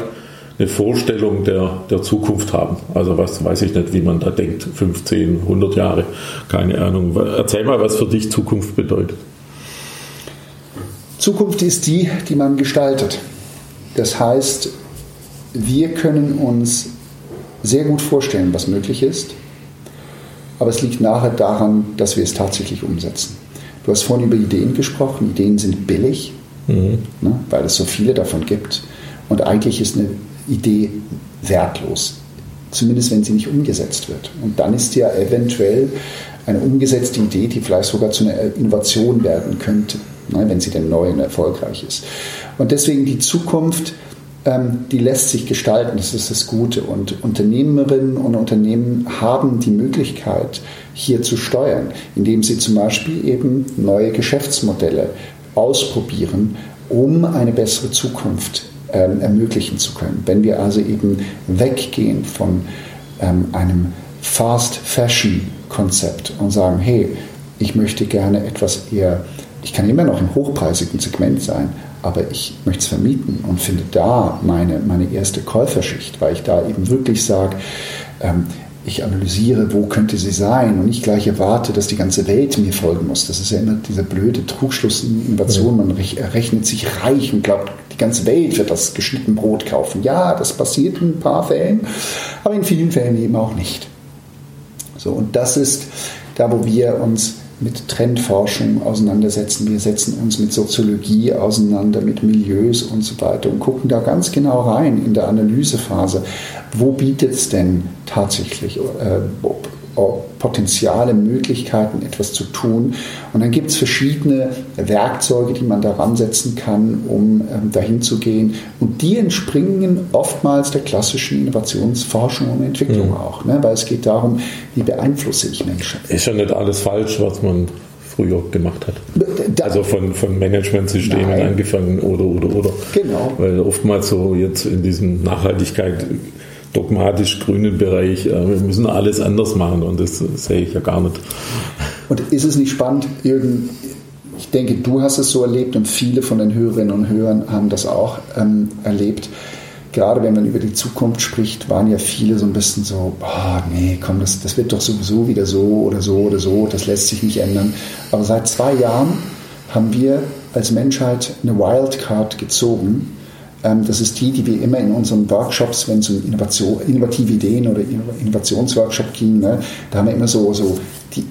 eine Vorstellung der, der Zukunft haben. Also was weiß ich nicht, wie man da denkt, 15, 100 Jahre, keine Ahnung. Erzähl mal, was für dich Zukunft bedeutet. Zukunft ist die, die man gestaltet. Das heißt, wir können uns sehr gut vorstellen, was möglich ist, aber es liegt nachher daran, dass wir es tatsächlich umsetzen. Du hast vorhin über Ideen gesprochen. Ideen sind billig, mhm. ne, weil es so viele davon gibt. Und eigentlich ist eine Idee wertlos, zumindest wenn sie nicht umgesetzt wird. Und dann ist ja eventuell eine umgesetzte Idee, die vielleicht sogar zu einer Innovation werden könnte, ne, wenn sie denn neu und erfolgreich ist. Und deswegen die Zukunft, ähm, die lässt sich gestalten, das ist das Gute. Und Unternehmerinnen und Unternehmen haben die Möglichkeit, hier zu steuern, indem sie zum Beispiel eben neue Geschäftsmodelle ausprobieren, um eine bessere Zukunft ähm, ermöglichen zu können. Wenn wir also eben weggehen von ähm, einem Fast Fashion Konzept und sagen, hey, ich möchte gerne etwas eher, ich kann immer noch im hochpreisigen Segment sein, aber ich möchte es vermieten und finde da meine, meine erste Käuferschicht, weil ich da eben wirklich sage, ähm, ich analysiere, wo könnte sie sein und nicht gleich erwarte, dass die ganze Welt mir folgen muss. Das ist ja immer dieser blöde Trugschluss in Innovation. Man rechnet sich reich und glaubt, die ganze Welt wird das geschnitten Brot kaufen. Ja, das passiert in ein paar Fällen, aber in vielen Fällen eben auch nicht. So, und das ist da, wo wir uns mit Trendforschung auseinandersetzen. Wir setzen uns mit Soziologie auseinander, mit Milieus und so weiter und gucken da ganz genau rein in der Analysephase. Wo bietet es denn tatsächlich äh, Potenziale, Möglichkeiten, etwas zu tun. Und dann gibt es verschiedene Werkzeuge, die man daran setzen kann, um ähm, dahin zu gehen. Und die entspringen oftmals der klassischen Innovationsforschung und Entwicklung mhm. auch. Ne? Weil es geht darum, wie beeinflusse ich Menschen. Ist ja nicht alles falsch, was man früher gemacht hat. Da, also von, von Managementsystemen nein. angefangen oder oder oder. Genau. Weil oftmals so jetzt in diesem Nachhaltigkeit dogmatisch grünen Bereich, äh, wir müssen alles anders machen und das sehe ich ja gar nicht. Und ist es nicht spannend, Jürgen, ich denke, du hast es so erlebt und viele von den Hörerinnen und Hörern haben das auch ähm, erlebt. Gerade wenn man über die Zukunft spricht, waren ja viele so ein bisschen so, oh, nee, komm, das, das wird doch sowieso wieder so oder so oder so, das lässt sich nicht ändern. Aber seit zwei Jahren haben wir als Menschheit eine Wildcard gezogen, das ist die, die wir immer in unseren Workshops, wenn es um Innovation, innovative Ideen oder Innovationsworkshop ging, ne, da haben wir immer so, so die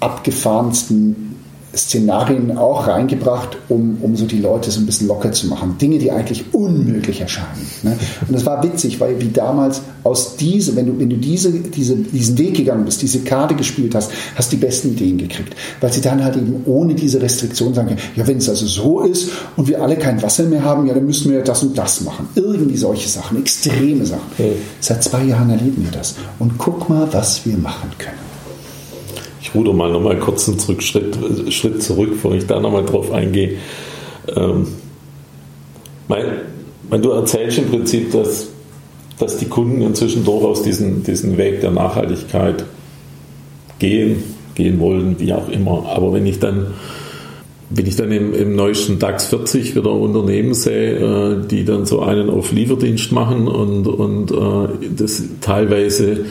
abgefahrensten Szenarien auch reingebracht, um, um so die Leute so ein bisschen locker zu machen. Dinge, die eigentlich unmöglich erscheinen. Ne? Und das war witzig, weil wie damals aus diese, wenn du, wenn du diese, diese, diesen Weg gegangen bist, diese Karte gespielt hast, hast die besten Ideen gekriegt. Weil sie dann halt eben ohne diese Restriktion sagen können, ja, wenn es also so ist und wir alle kein Wasser mehr haben, ja, dann müssen wir das und das machen. Irgendwie solche Sachen, extreme Sachen. Okay. Seit zwei Jahren erleben wir das. Und guck mal, was wir machen können ruder mal nochmal kurz einen zurück, Schritt, zurück, bevor ich da nochmal drauf eingehe. Ähm, mein, mein, du erzählst im Prinzip, dass, dass die Kunden inzwischen durchaus diesen, diesen Weg der Nachhaltigkeit gehen, gehen wollen, wie auch immer. Aber wenn ich dann wenn ich dann im, im neuesten DAX 40 wieder Unternehmen sehe, äh, die dann so einen auf Lieferdienst machen und, und äh, das teilweise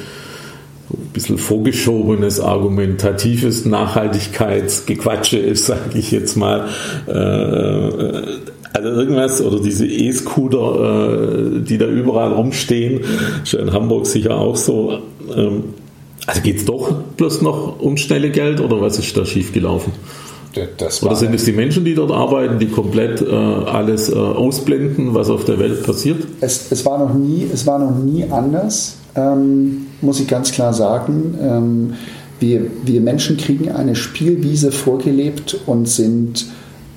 bisschen vorgeschobenes, argumentatives Nachhaltigkeitsgequatsche ist, [LAUGHS] sage ich jetzt mal. Äh, also irgendwas, oder diese E-Scooter, äh, die da überall rumstehen, ist ja in Hamburg sicher auch so. Ähm, also geht es doch bloß noch um schnelle Geld oder was ist da schiefgelaufen? Oder sind es die Menschen, die dort arbeiten, die komplett äh, alles äh, ausblenden, was auf der Welt passiert? Es, es, war, noch nie, es war noch nie anders, ähm, muss ich ganz klar sagen. Ähm, wir, wir Menschen kriegen eine Spielwiese vorgelebt und sind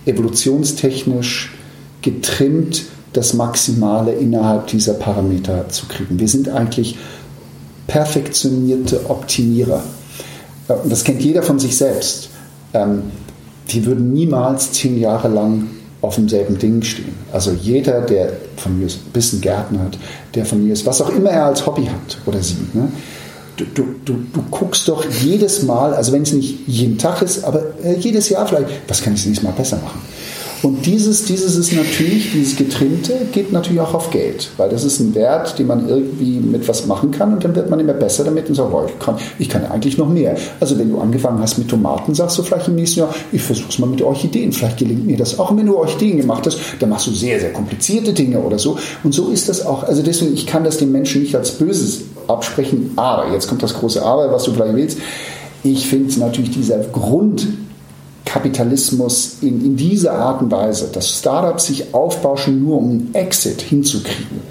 evolutionstechnisch getrimmt, das Maximale innerhalb dieser Parameter zu kriegen. Wir sind eigentlich perfektionierte Optimierer. Äh, das kennt jeder von sich selbst. Ähm, wir würden niemals zehn Jahre lang auf demselben Ding stehen. Also jeder, der von mir ein bisschen Gärten hat, der von mir ist, was auch immer er als Hobby hat oder sie, ne? du, du, du, du, guckst doch jedes Mal, also wenn es nicht jeden Tag ist, aber äh, jedes Jahr vielleicht, was kann ich nächstes Mal besser machen? Und dieses, dieses ist natürlich, dieses Getrimmte geht natürlich auch auf Geld, weil das ist ein Wert, den man irgendwie mit was machen kann und dann wird man immer besser damit und sagt, oh, ich, kann, ich kann eigentlich noch mehr. Also wenn du angefangen hast mit Tomaten, sagst du vielleicht im nächsten Jahr, ich versuche es mal mit Orchideen, vielleicht gelingt mir das auch. Und wenn du Orchideen gemacht hast, dann machst du sehr, sehr komplizierte Dinge oder so. Und so ist das auch. Also deswegen, ich kann das den Menschen nicht als Böses absprechen, aber, jetzt kommt das große Aber, was du vielleicht willst, ich finde natürlich dieser Grund, Kapitalismus in, in dieser Art und Weise, dass Startups sich aufbauschen, nur um einen Exit hinzukriegen,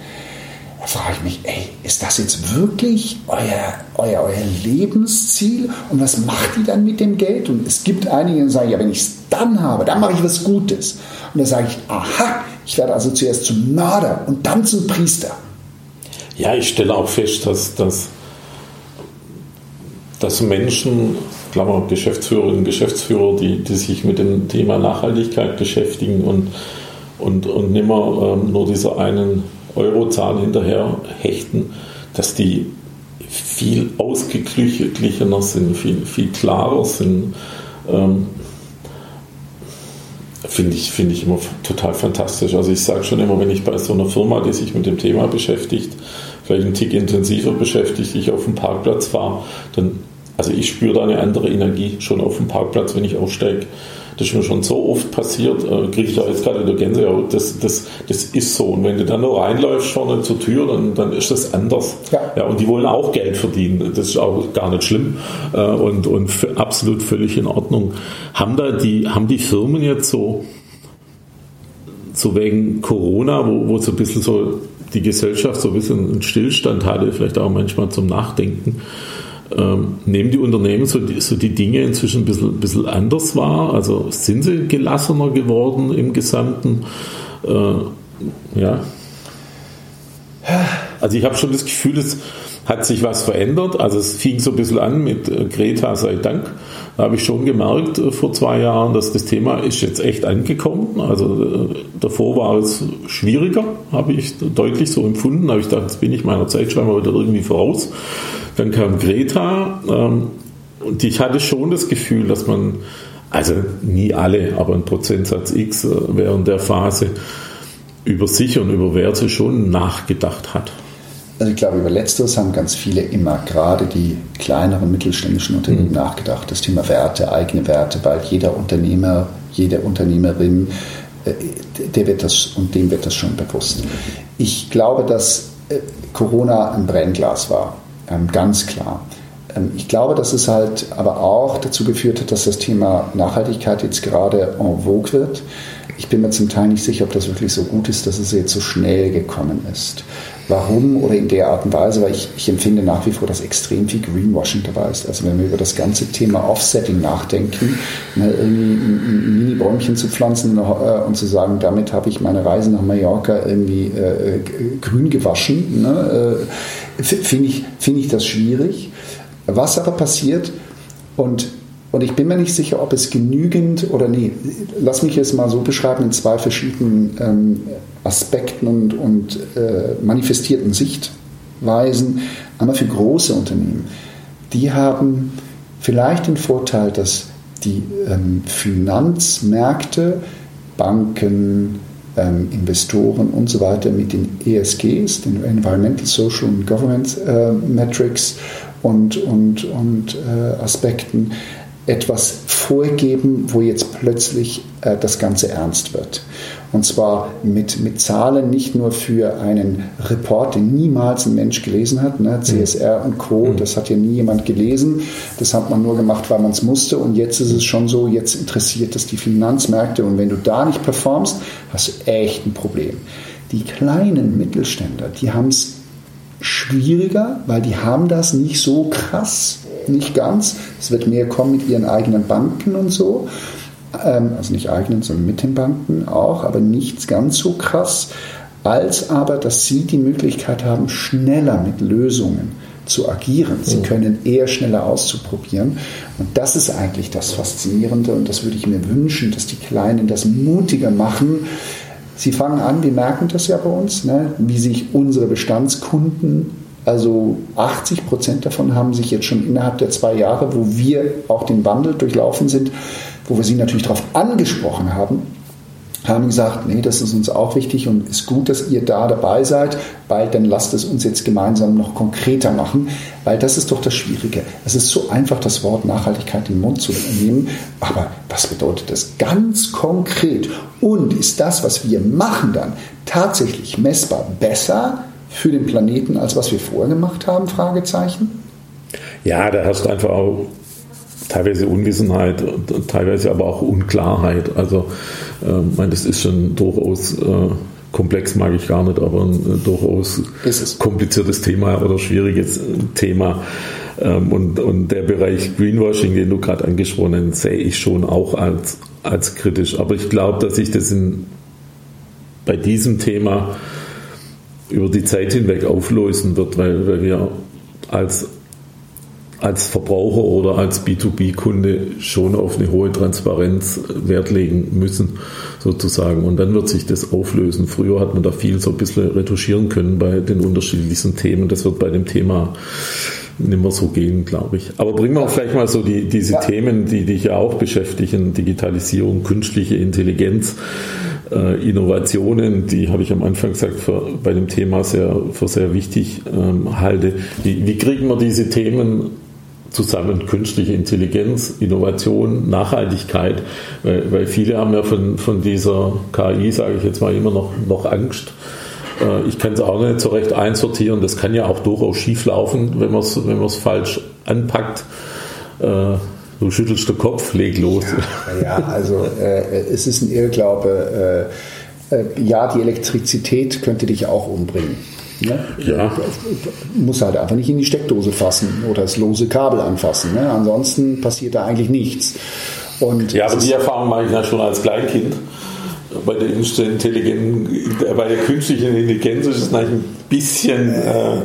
da frage ich mich, ey, ist das jetzt wirklich euer, euer, euer Lebensziel? Und was macht ihr dann mit dem Geld? Und es gibt einige, die sagen, ja, wenn ich es dann habe, dann mache ich was Gutes. Und da sage ich, aha, ich werde also zuerst zum Mörder und dann zum Priester. Ja, ich stelle auch fest, dass, dass, dass Menschen Klammer Geschäftsführerinnen und Geschäftsführer, die, die sich mit dem Thema Nachhaltigkeit beschäftigen und, und, und nimmer ähm, nur dieser einen Eurozahl hinterher hechten, dass die viel ausgeglichener sind, viel, viel klarer sind. Ähm, Finde ich, find ich immer total fantastisch. Also ich sage schon immer, wenn ich bei so einer Firma, die sich mit dem Thema beschäftigt, vielleicht einen Tick intensiver beschäftigt, ich auf dem Parkplatz fahre, dann also ich spüre da eine andere Energie schon auf dem Parkplatz, wenn ich aufsteige. Das ist mir schon so oft passiert, äh, kriege ich auch jetzt gerade wieder Gänsehaut, das, das, das ist so. Und wenn du dann nur reinläufst vorne zur Tür, dann, dann ist das anders. Ja. ja. Und die wollen auch Geld verdienen, das ist auch gar nicht schlimm äh, und, und absolut völlig in Ordnung. Haben, da die, haben die Firmen jetzt so, so wegen Corona, wo, wo so ein bisschen so die Gesellschaft so ein bisschen einen Stillstand hatte, vielleicht auch manchmal zum Nachdenken, ähm, nehmen die Unternehmen so die, so die Dinge inzwischen ein bisschen, ein bisschen anders wahr? Also sind sie gelassener geworden im Gesamten? Äh, ja. Also ich habe schon das Gefühl, es hat sich was verändert. Also es fing so ein bisschen an mit äh, Greta sei Dank. Da habe ich schon gemerkt äh, vor zwei Jahren, dass das Thema ist jetzt echt angekommen. Also äh, davor war es schwieriger, habe ich deutlich so empfunden. Da habe ich gedacht, jetzt bin ich meiner Zeit scheinbar wieder irgendwie voraus. Dann kam Greta ähm, und ich hatte schon das Gefühl, dass man, also nie alle, aber ein Prozentsatz X äh, während der Phase über sich und über Werte schon nachgedacht hat. Also ich glaube, über Letzteres haben ganz viele immer, gerade die kleineren mittelständischen Unternehmen, mhm. nachgedacht. Das Thema Werte, eigene Werte, weil jeder Unternehmer, jede Unternehmerin, äh, der wird das und dem wird das schon bewusst. Ich glaube, dass äh, Corona ein Brennglas war ganz klar. Ähm, ich glaube, dass es halt aber auch dazu geführt hat, dass das Thema Nachhaltigkeit jetzt gerade en vogue wird. Ich bin mir zum Teil nicht sicher, ob das wirklich so gut ist, dass es jetzt so schnell gekommen ist. Warum oder in der Art und Weise? Weil ich, ich empfinde nach wie vor, dass extrem viel Greenwashing dabei ist. Also wenn wir über das ganze Thema Offsetting nachdenken, ne, irgendwie ein, Mini-Bäumchen zu pflanzen äh, und zu sagen, damit habe ich meine Reise nach Mallorca irgendwie äh, grün gewaschen, ne, äh, finde ich, find ich das schwierig. Was aber passiert, und und ich bin mir nicht sicher, ob es genügend oder nee, lass mich es mal so beschreiben in zwei verschiedenen ähm, Aspekten und, und äh, manifestierten Sichtweisen. Einmal für große Unternehmen. Die haben vielleicht den Vorteil, dass die ähm, Finanzmärkte, Banken, ähm, Investoren und so weiter mit den ESGs, den Environmental, Social und Government äh, Metrics und, und, und äh, Aspekten etwas vorgeben, wo jetzt plötzlich äh, das Ganze ernst wird. Und zwar mit, mit Zahlen nicht nur für einen Report, den niemals ein Mensch gelesen hat, ne? CSR und Co., mhm. das hat ja nie jemand gelesen. Das hat man nur gemacht, weil man es musste. Und jetzt ist es schon so, jetzt interessiert es die Finanzmärkte. Und wenn du da nicht performst, hast du echt ein Problem. Die kleinen Mittelständler, die haben es schwieriger, weil die haben das nicht so krass, nicht ganz. Es wird mehr kommen mit ihren eigenen Banken und so. Ähm, also nicht eigenen, sondern mit den Banken auch, aber nicht ganz so krass, als aber, dass sie die Möglichkeit haben, schneller mit Lösungen zu agieren. Sie können eher schneller auszuprobieren. Und das ist eigentlich das Faszinierende und das würde ich mir wünschen, dass die Kleinen das mutiger machen. Sie fangen an, wir merken das ja bei uns, ne, wie sich unsere Bestandskunden also 80 Prozent davon haben sich jetzt schon innerhalb der zwei Jahre, wo wir auch den Wandel durchlaufen sind, wo wir sie natürlich darauf angesprochen haben, haben gesagt, nee, das ist uns auch wichtig und ist gut, dass ihr da dabei seid, weil dann lasst es uns jetzt gemeinsam noch konkreter machen, weil das ist doch das Schwierige. Es ist so einfach, das Wort Nachhaltigkeit in den Mund zu nehmen, aber was bedeutet das ganz konkret? Und ist das, was wir machen dann, tatsächlich messbar besser für den Planeten, als was wir vorher gemacht haben? Fragezeichen. Ja, da hast du einfach auch teilweise Unwissenheit, teilweise aber auch Unklarheit. Also, äh, das ist schon durchaus äh, komplex, mag ich gar nicht, aber ein äh, durchaus kompliziertes Thema oder schwieriges äh, Thema. Ähm, und, und der Bereich Greenwashing, den du gerade angesprochen hast, sehe ich schon auch als, als kritisch. Aber ich glaube, dass sich das in, bei diesem Thema über die Zeit hinweg auflösen wird, weil, weil wir als als Verbraucher oder als B2B-Kunde schon auf eine hohe Transparenz Wert legen müssen, sozusagen. Und dann wird sich das auflösen. Früher hat man da viel so ein bisschen retuschieren können bei den unterschiedlichsten Themen. Das wird bei dem Thema nicht mehr so gehen, glaube ich. Aber bringen wir auch vielleicht mal so die, diese ja. Themen, die dich ja auch beschäftigen, Digitalisierung, künstliche Intelligenz. Äh, Innovationen, die habe ich am Anfang gesagt, für, bei dem Thema sehr, für sehr wichtig ähm, halte. Wie, wie kriegen wir diese Themen zusammen künstliche Intelligenz, Innovation, Nachhaltigkeit, weil, viele haben ja von, von dieser KI, sage ich jetzt mal, immer noch, noch Angst. Äh, ich kann es auch nicht so recht einsortieren. Das kann ja auch durchaus schief laufen, wenn man es wenn falsch anpackt. Äh, du schüttelst den Kopf, leg los. Ja, ja also äh, es ist ein Irrglaube. Äh, äh, ja, die Elektrizität könnte dich auch umbringen. Ne? Ja. Muss halt einfach nicht in die Steckdose fassen oder das lose Kabel anfassen. Ne? Ansonsten passiert da eigentlich nichts. Und ja, aber die Erfahrung mache ich ja schon als Kleinkind bei der, bei der künstlichen Intelligenz ist es eigentlich ein bisschen äh,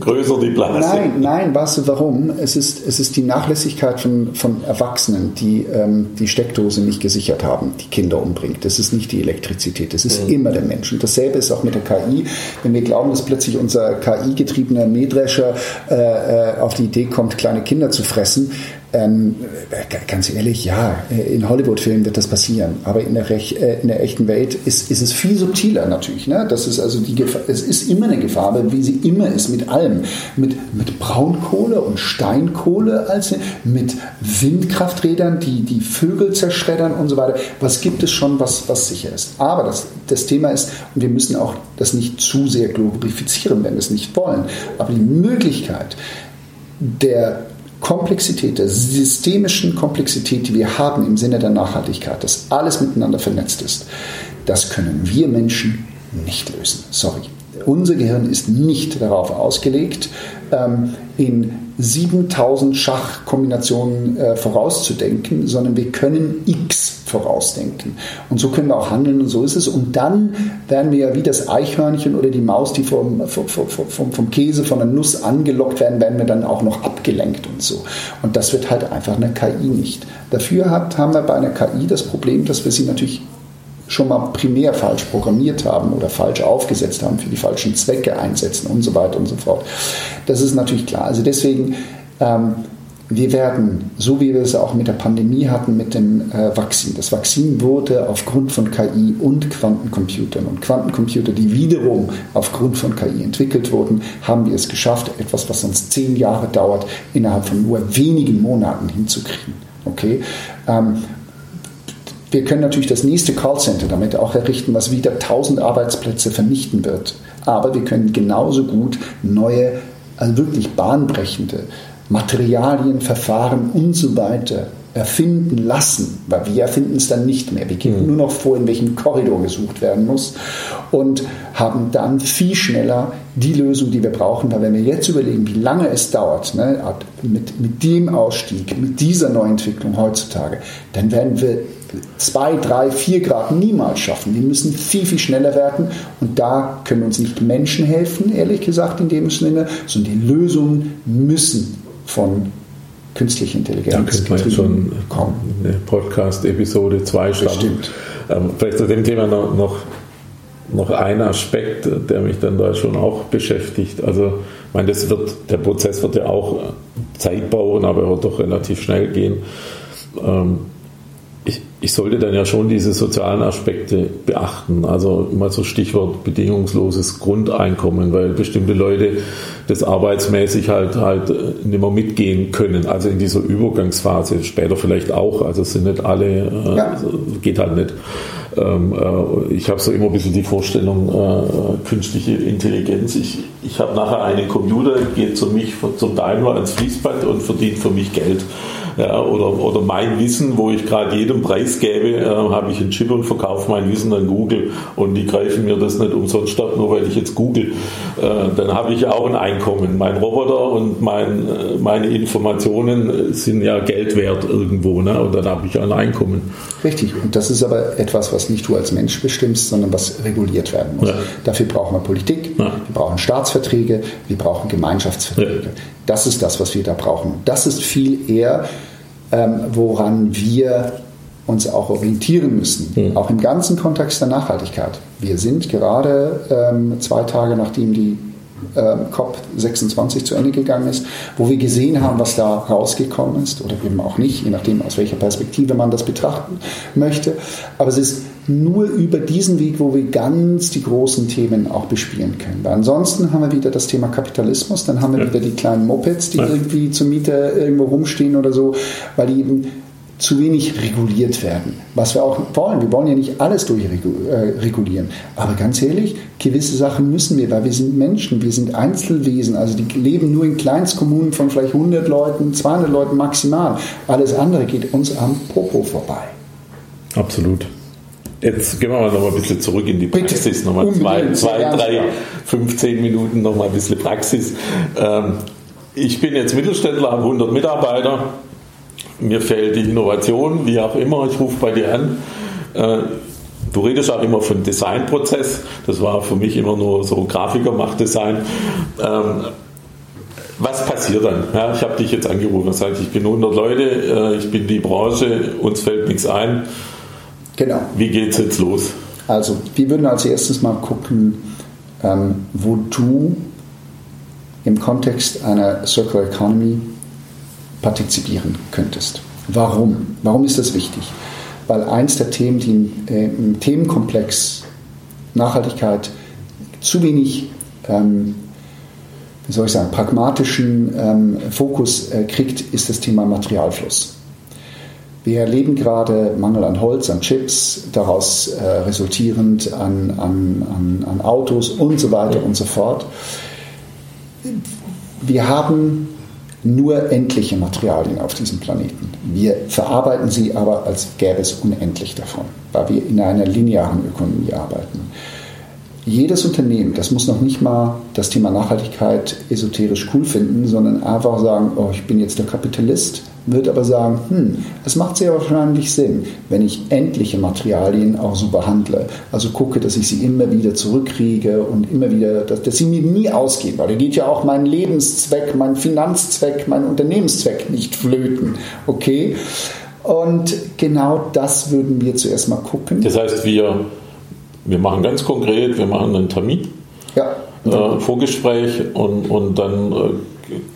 größer die Blase. Nein, nein, weißt du warum? Es ist, es ist die Nachlässigkeit von, von Erwachsenen, die ähm, die Steckdose nicht gesichert haben, die Kinder umbringt. Das ist nicht die Elektrizität, das ist mhm. immer der Mensch. Und dasselbe ist auch mit der KI. Wenn wir glauben, dass plötzlich unser KI-getriebener Mähdrescher äh, äh, auf die Idee kommt, kleine Kinder zu fressen, ähm, ganz ehrlich, ja, in Hollywood-Filmen wird das passieren, aber in der, Rech, äh, in der echten Welt ist, ist es viel subtiler natürlich. Ne? Das ist also die Gefahr, es ist immer eine Gefahr, wie sie immer ist mit allem. Mit, mit Braunkohle und Steinkohle, als, mit Windkrafträdern, die die Vögel zerschreddern und so weiter. Was gibt es schon, was, was sicher ist? Aber das, das Thema ist, und wir müssen auch das nicht zu sehr glorifizieren, wenn wir es nicht wollen, aber die Möglichkeit, der Komplexität, der systemischen Komplexität, die wir haben im Sinne der Nachhaltigkeit, dass alles miteinander vernetzt ist, das können wir Menschen nicht lösen. Sorry. Unser Gehirn ist nicht darauf ausgelegt, ähm, in 7000 Schachkombinationen äh, vorauszudenken, sondern wir können X vorausdenken. Und so können wir auch handeln und so ist es. Und dann werden wir ja wie das Eichhörnchen oder die Maus, die vom, vom, vom, vom Käse, von der Nuss angelockt werden, werden wir dann auch noch abgelenkt und so. Und das wird halt einfach eine KI nicht. Dafür hat, haben wir bei einer KI das Problem, dass wir sie natürlich schon mal primär falsch programmiert haben oder falsch aufgesetzt haben, für die falschen Zwecke einsetzen und so weiter und so fort. Das ist natürlich klar. Also deswegen, ähm, wir werden, so wie wir es auch mit der Pandemie hatten, mit dem äh, Vakzin. Das Vakzin wurde aufgrund von KI und Quantencomputern und Quantencomputer, die wiederum aufgrund von KI entwickelt wurden, haben wir es geschafft, etwas, was uns zehn Jahre dauert, innerhalb von nur wenigen Monaten hinzukriegen. Okay? Ähm, wir können natürlich das nächste Callcenter damit auch errichten, was wieder 1000 Arbeitsplätze vernichten wird. Aber wir können genauso gut neue, also wirklich bahnbrechende Materialien, Verfahren und so weiter erfinden lassen, weil wir erfinden es dann nicht mehr. Wir geben mhm. nur noch vor, in welchem Korridor gesucht werden muss und haben dann viel schneller die Lösung, die wir brauchen. Weil wenn wir jetzt überlegen, wie lange es dauert, ne, mit, mit dem Ausstieg, mit dieser Neuentwicklung heutzutage, dann werden wir zwei, drei, vier Grad niemals schaffen. Wir müssen viel, viel schneller werden und da können uns nicht Menschen helfen, ehrlich gesagt, in dem Sinne, sondern die Lösungen müssen von künstliche Intelligenz. Da könnte man schon kommen. eine Podcast-Episode 2 starten. Ähm, vielleicht zu dem Thema noch, noch, noch ein Aspekt, der mich dann da schon auch beschäftigt. Also, ich meine, das wird, der Prozess wird ja auch Zeit bauen, aber er wird doch relativ schnell gehen. Ähm, ich, ich, sollte dann ja schon diese sozialen Aspekte beachten. Also mal so Stichwort bedingungsloses Grundeinkommen, weil bestimmte Leute das arbeitsmäßig halt halt nicht mehr mitgehen können. Also in dieser Übergangsphase, später vielleicht auch. Also es sind nicht alle, äh, ja. geht halt nicht. Ähm, äh, ich habe so immer ein bisschen die Vorstellung, äh, künstliche Intelligenz. Ich, ich habe nachher einen Computer, geht zu mich zum Daimler ans Fließband und verdient für mich Geld ja, oder, oder mein Wissen, wo ich gerade jedem Preis gebe, äh, habe ich einen Chip und verkaufe mein Wissen an Google und die greifen mir das nicht umsonst ab, nur weil ich jetzt google. Äh, dann habe ich auch ein Einkommen. Mein Roboter und mein, äh, meine Informationen sind ja Geld wert irgendwo ne? und dann habe ich ein Einkommen. Richtig, und das ist aber etwas, was nicht du als Mensch bestimmst, sondern was reguliert werden muss. Ja. Dafür brauchen wir Politik, ja. wir brauchen Staatsverträge, wir brauchen Gemeinschaftsverträge. Ja. Das ist das, was wir da brauchen. Das ist viel eher, woran wir uns auch orientieren müssen, mhm. auch im ganzen Kontext der Nachhaltigkeit. Wir sind gerade ähm, zwei Tage nachdem die ähm, COP26 zu Ende gegangen ist, wo wir gesehen haben, was da rausgekommen ist oder eben auch nicht, je nachdem, aus welcher Perspektive man das betrachten möchte. Aber es ist nur über diesen Weg, wo wir ganz die großen Themen auch bespielen können. Weil ansonsten haben wir wieder das Thema Kapitalismus, dann haben wir ja. wieder die kleinen Mopeds, die ja. irgendwie zur Miete irgendwo rumstehen oder so, weil die eben zu wenig reguliert werden. Was wir auch wollen. Wir wollen ja nicht alles durchregulieren. Äh, Aber ganz ehrlich, gewisse Sachen müssen wir, weil wir sind Menschen, wir sind Einzelwesen. Also die leben nur in Kleinstkommunen von vielleicht 100 Leuten, 200 Leuten maximal. Alles andere geht uns am Popo vorbei. Absolut. Jetzt gehen wir mal noch ein bisschen zurück in die Praxis. Nochmal zwei, zwei drei, 15 Minuten noch mal ein bisschen Praxis. Ähm, ich bin jetzt Mittelständler, habe 100 Mitarbeiter. Mir fehlt die Innovation, wie auch immer. Ich rufe bei dir an. Äh, du redest auch immer von Designprozess. Das war für mich immer nur so Grafiker macht Design. Ähm, was passiert dann? Ja, ich habe dich jetzt angerufen und gesagt, ich bin 100 Leute, äh, ich bin die Branche, uns fällt nichts ein Genau. Wie geht es jetzt los? Also, wir würden als erstes mal gucken, ähm, wo du im Kontext einer Circular Economy partizipieren könntest. Warum? Warum ist das wichtig? Weil eins der Themen, die im, äh, im Themenkomplex Nachhaltigkeit zu wenig, ähm, wie soll ich sagen, pragmatischen ähm, Fokus äh, kriegt, ist das Thema Materialfluss. Wir erleben gerade Mangel an Holz, an Chips, daraus äh, resultierend an, an, an, an, Autos und so weiter und so fort. Wir haben nur endliche Materialien auf diesem Planeten. Wir verarbeiten sie aber, als gäbe es unendlich davon, weil wir in einer linearen Ökonomie arbeiten. Jedes Unternehmen, das muss noch nicht mal das Thema Nachhaltigkeit esoterisch cool finden, sondern einfach sagen, oh, ich bin jetzt der Kapitalist, wird aber sagen, hm, es macht sehr wahrscheinlich Sinn, wenn ich endliche Materialien auch so behandle. Also gucke, dass ich sie immer wieder zurückkriege und immer wieder, dass, dass sie mir nie ausgehen, weil da geht ja auch mein Lebenszweck, mein Finanzzweck, mein Unternehmenszweck nicht flöten. Okay? Und genau das würden wir zuerst mal gucken. Das heißt, wir, wir machen ganz konkret, wir machen einen Termin. Ja. Äh, Vorgespräch und, und dann äh,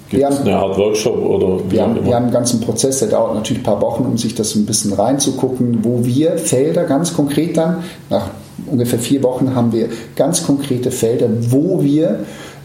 Gibt es eine Art Workshop oder wie wir haben, wir haben einen ganzen Prozess, der dauert natürlich ein paar Wochen, um sich das ein bisschen reinzugucken, wo wir Felder ganz konkret dann, nach ungefähr vier Wochen haben wir ganz konkrete Felder, wo wir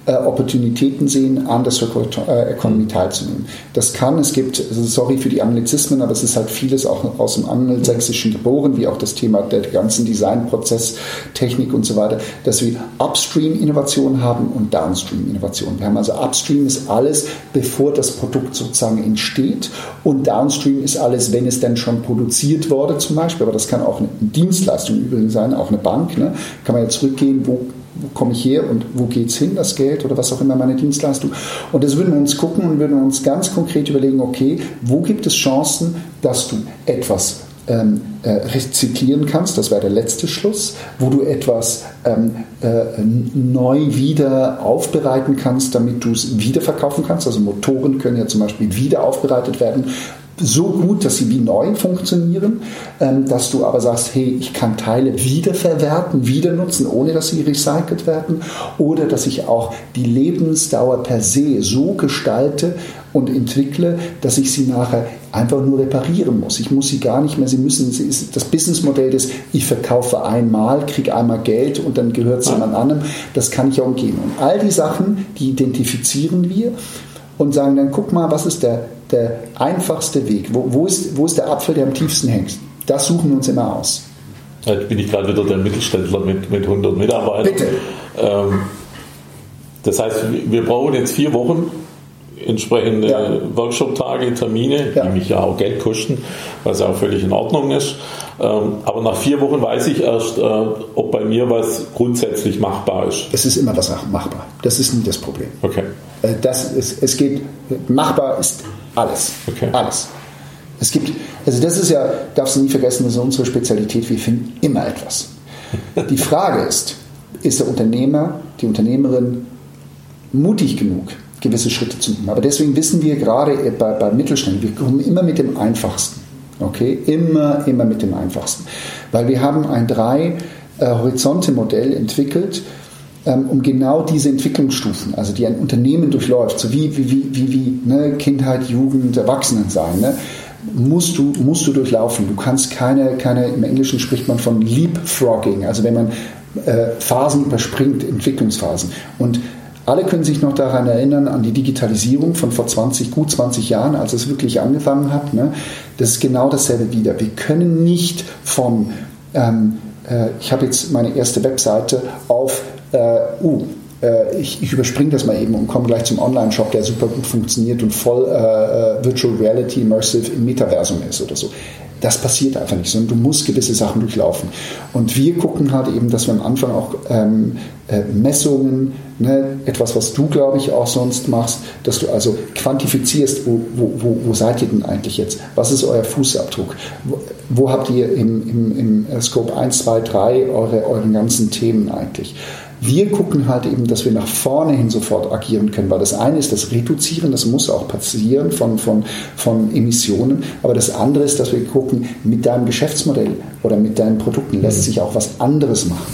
äh, Opportunitäten sehen, an der Circular äh, Economy teilzunehmen. Das kann, es gibt, also sorry für die Anglizismen, aber es ist halt vieles auch aus dem Angelsächsischen geboren, wie auch das Thema der ganzen Designprozess, Technik und so weiter, dass wir Upstream-Innovation haben und Downstream-Innovation. Wir haben also Upstream ist alles, bevor das Produkt sozusagen entsteht und Downstream ist alles, wenn es dann schon produziert wurde zum Beispiel, aber das kann auch eine Dienstleistung übrigens sein, auch eine Bank, ne? kann man ja zurückgehen, wo wo komme ich her und wo geht es hin, das Geld oder was auch immer meine Dienstleistung. Und das würden wir uns gucken und würden uns ganz konkret überlegen, okay, wo gibt es Chancen, dass du etwas ähm, äh, rezyklieren kannst, das wäre der letzte Schluss, wo du etwas ähm, äh, neu wieder aufbereiten kannst, damit du es wiederverkaufen kannst. Also Motoren können ja zum Beispiel wieder aufbereitet werden so gut, dass sie wie neu funktionieren, ähm, dass du aber sagst, hey, ich kann Teile wiederverwerten, wieder nutzen, ohne dass sie recycelt werden, oder dass ich auch die Lebensdauer per se so gestalte und entwickle, dass ich sie nachher einfach nur reparieren muss. Ich muss sie gar nicht mehr, sie müssen, sie ist das Businessmodell des, ich verkaufe einmal, kriege einmal Geld und dann gehört es jemand anderem, das kann ich auch umgehen. Und all die Sachen, die identifizieren wir und sagen dann, guck mal, was ist der der einfachste Weg? Wo, wo, ist, wo ist der Apfel, der am tiefsten hängt? Das suchen wir uns immer aus. Jetzt bin ich gerade wieder der Mittelständler mit, mit 100 Mitarbeitern. Bitte. Ähm, das heißt, wir brauchen jetzt vier Wochen entsprechende ja. Workshop-Tage, Termine, ja. die mich ja auch Geld kosten, was auch völlig in Ordnung ist. Ähm, aber nach vier Wochen weiß ich erst, äh, ob bei mir was grundsätzlich machbar ist. Es ist immer was machbar. Das ist nie das Problem. Okay. Äh, das ist, es geht, machbar ist alles. Okay. Alles. Es gibt, also das ist ja, darfst du nie vergessen, das ist unsere Spezialität, wir finden immer etwas. Die Frage ist, ist der Unternehmer, die Unternehmerin mutig genug, gewisse Schritte zu nehmen? Aber deswegen wissen wir gerade bei, bei Mittelständen, wir kommen immer mit dem Einfachsten. Okay, immer, immer mit dem Einfachsten. Weil wir haben ein drei äh, entwickelt, um genau diese Entwicklungsstufen, also die ein Unternehmen durchläuft, so wie, wie, wie, wie, wie ne, Kindheit, Jugend, Erwachsenensein, ne, musst, du, musst du durchlaufen. Du kannst keine, keine, im Englischen spricht man von Leapfrogging, also wenn man äh, Phasen überspringt, Entwicklungsphasen. Und alle können sich noch daran erinnern, an die Digitalisierung von vor 20, gut 20 Jahren, als es wirklich angefangen hat. Ne? Das ist genau dasselbe wieder. Wir können nicht von, ähm, äh, ich habe jetzt meine erste Webseite auf äh, uh, äh, ich, ich überspringe das mal eben und komme gleich zum Online-Shop, der super gut funktioniert und voll äh, äh, Virtual Reality Immersive im Metaversum ist oder so. Das passiert einfach nicht, sondern du musst gewisse Sachen durchlaufen. Und wir gucken halt eben, dass wir am Anfang auch ähm, äh, Messungen, ne, etwas, was du, glaube ich, auch sonst machst, dass du also quantifizierst, wo, wo, wo, wo seid ihr denn eigentlich jetzt? Was ist euer Fußabdruck? Wo, wo habt ihr im, im, im Scope 1, 2, 3 eure, euren ganzen Themen eigentlich? Wir gucken halt eben, dass wir nach vorne hin sofort agieren können, weil das eine ist das Reduzieren, das muss auch passieren von, von, von Emissionen, aber das andere ist, dass wir gucken, mit deinem Geschäftsmodell oder mit deinen Produkten lässt sich auch was anderes machen.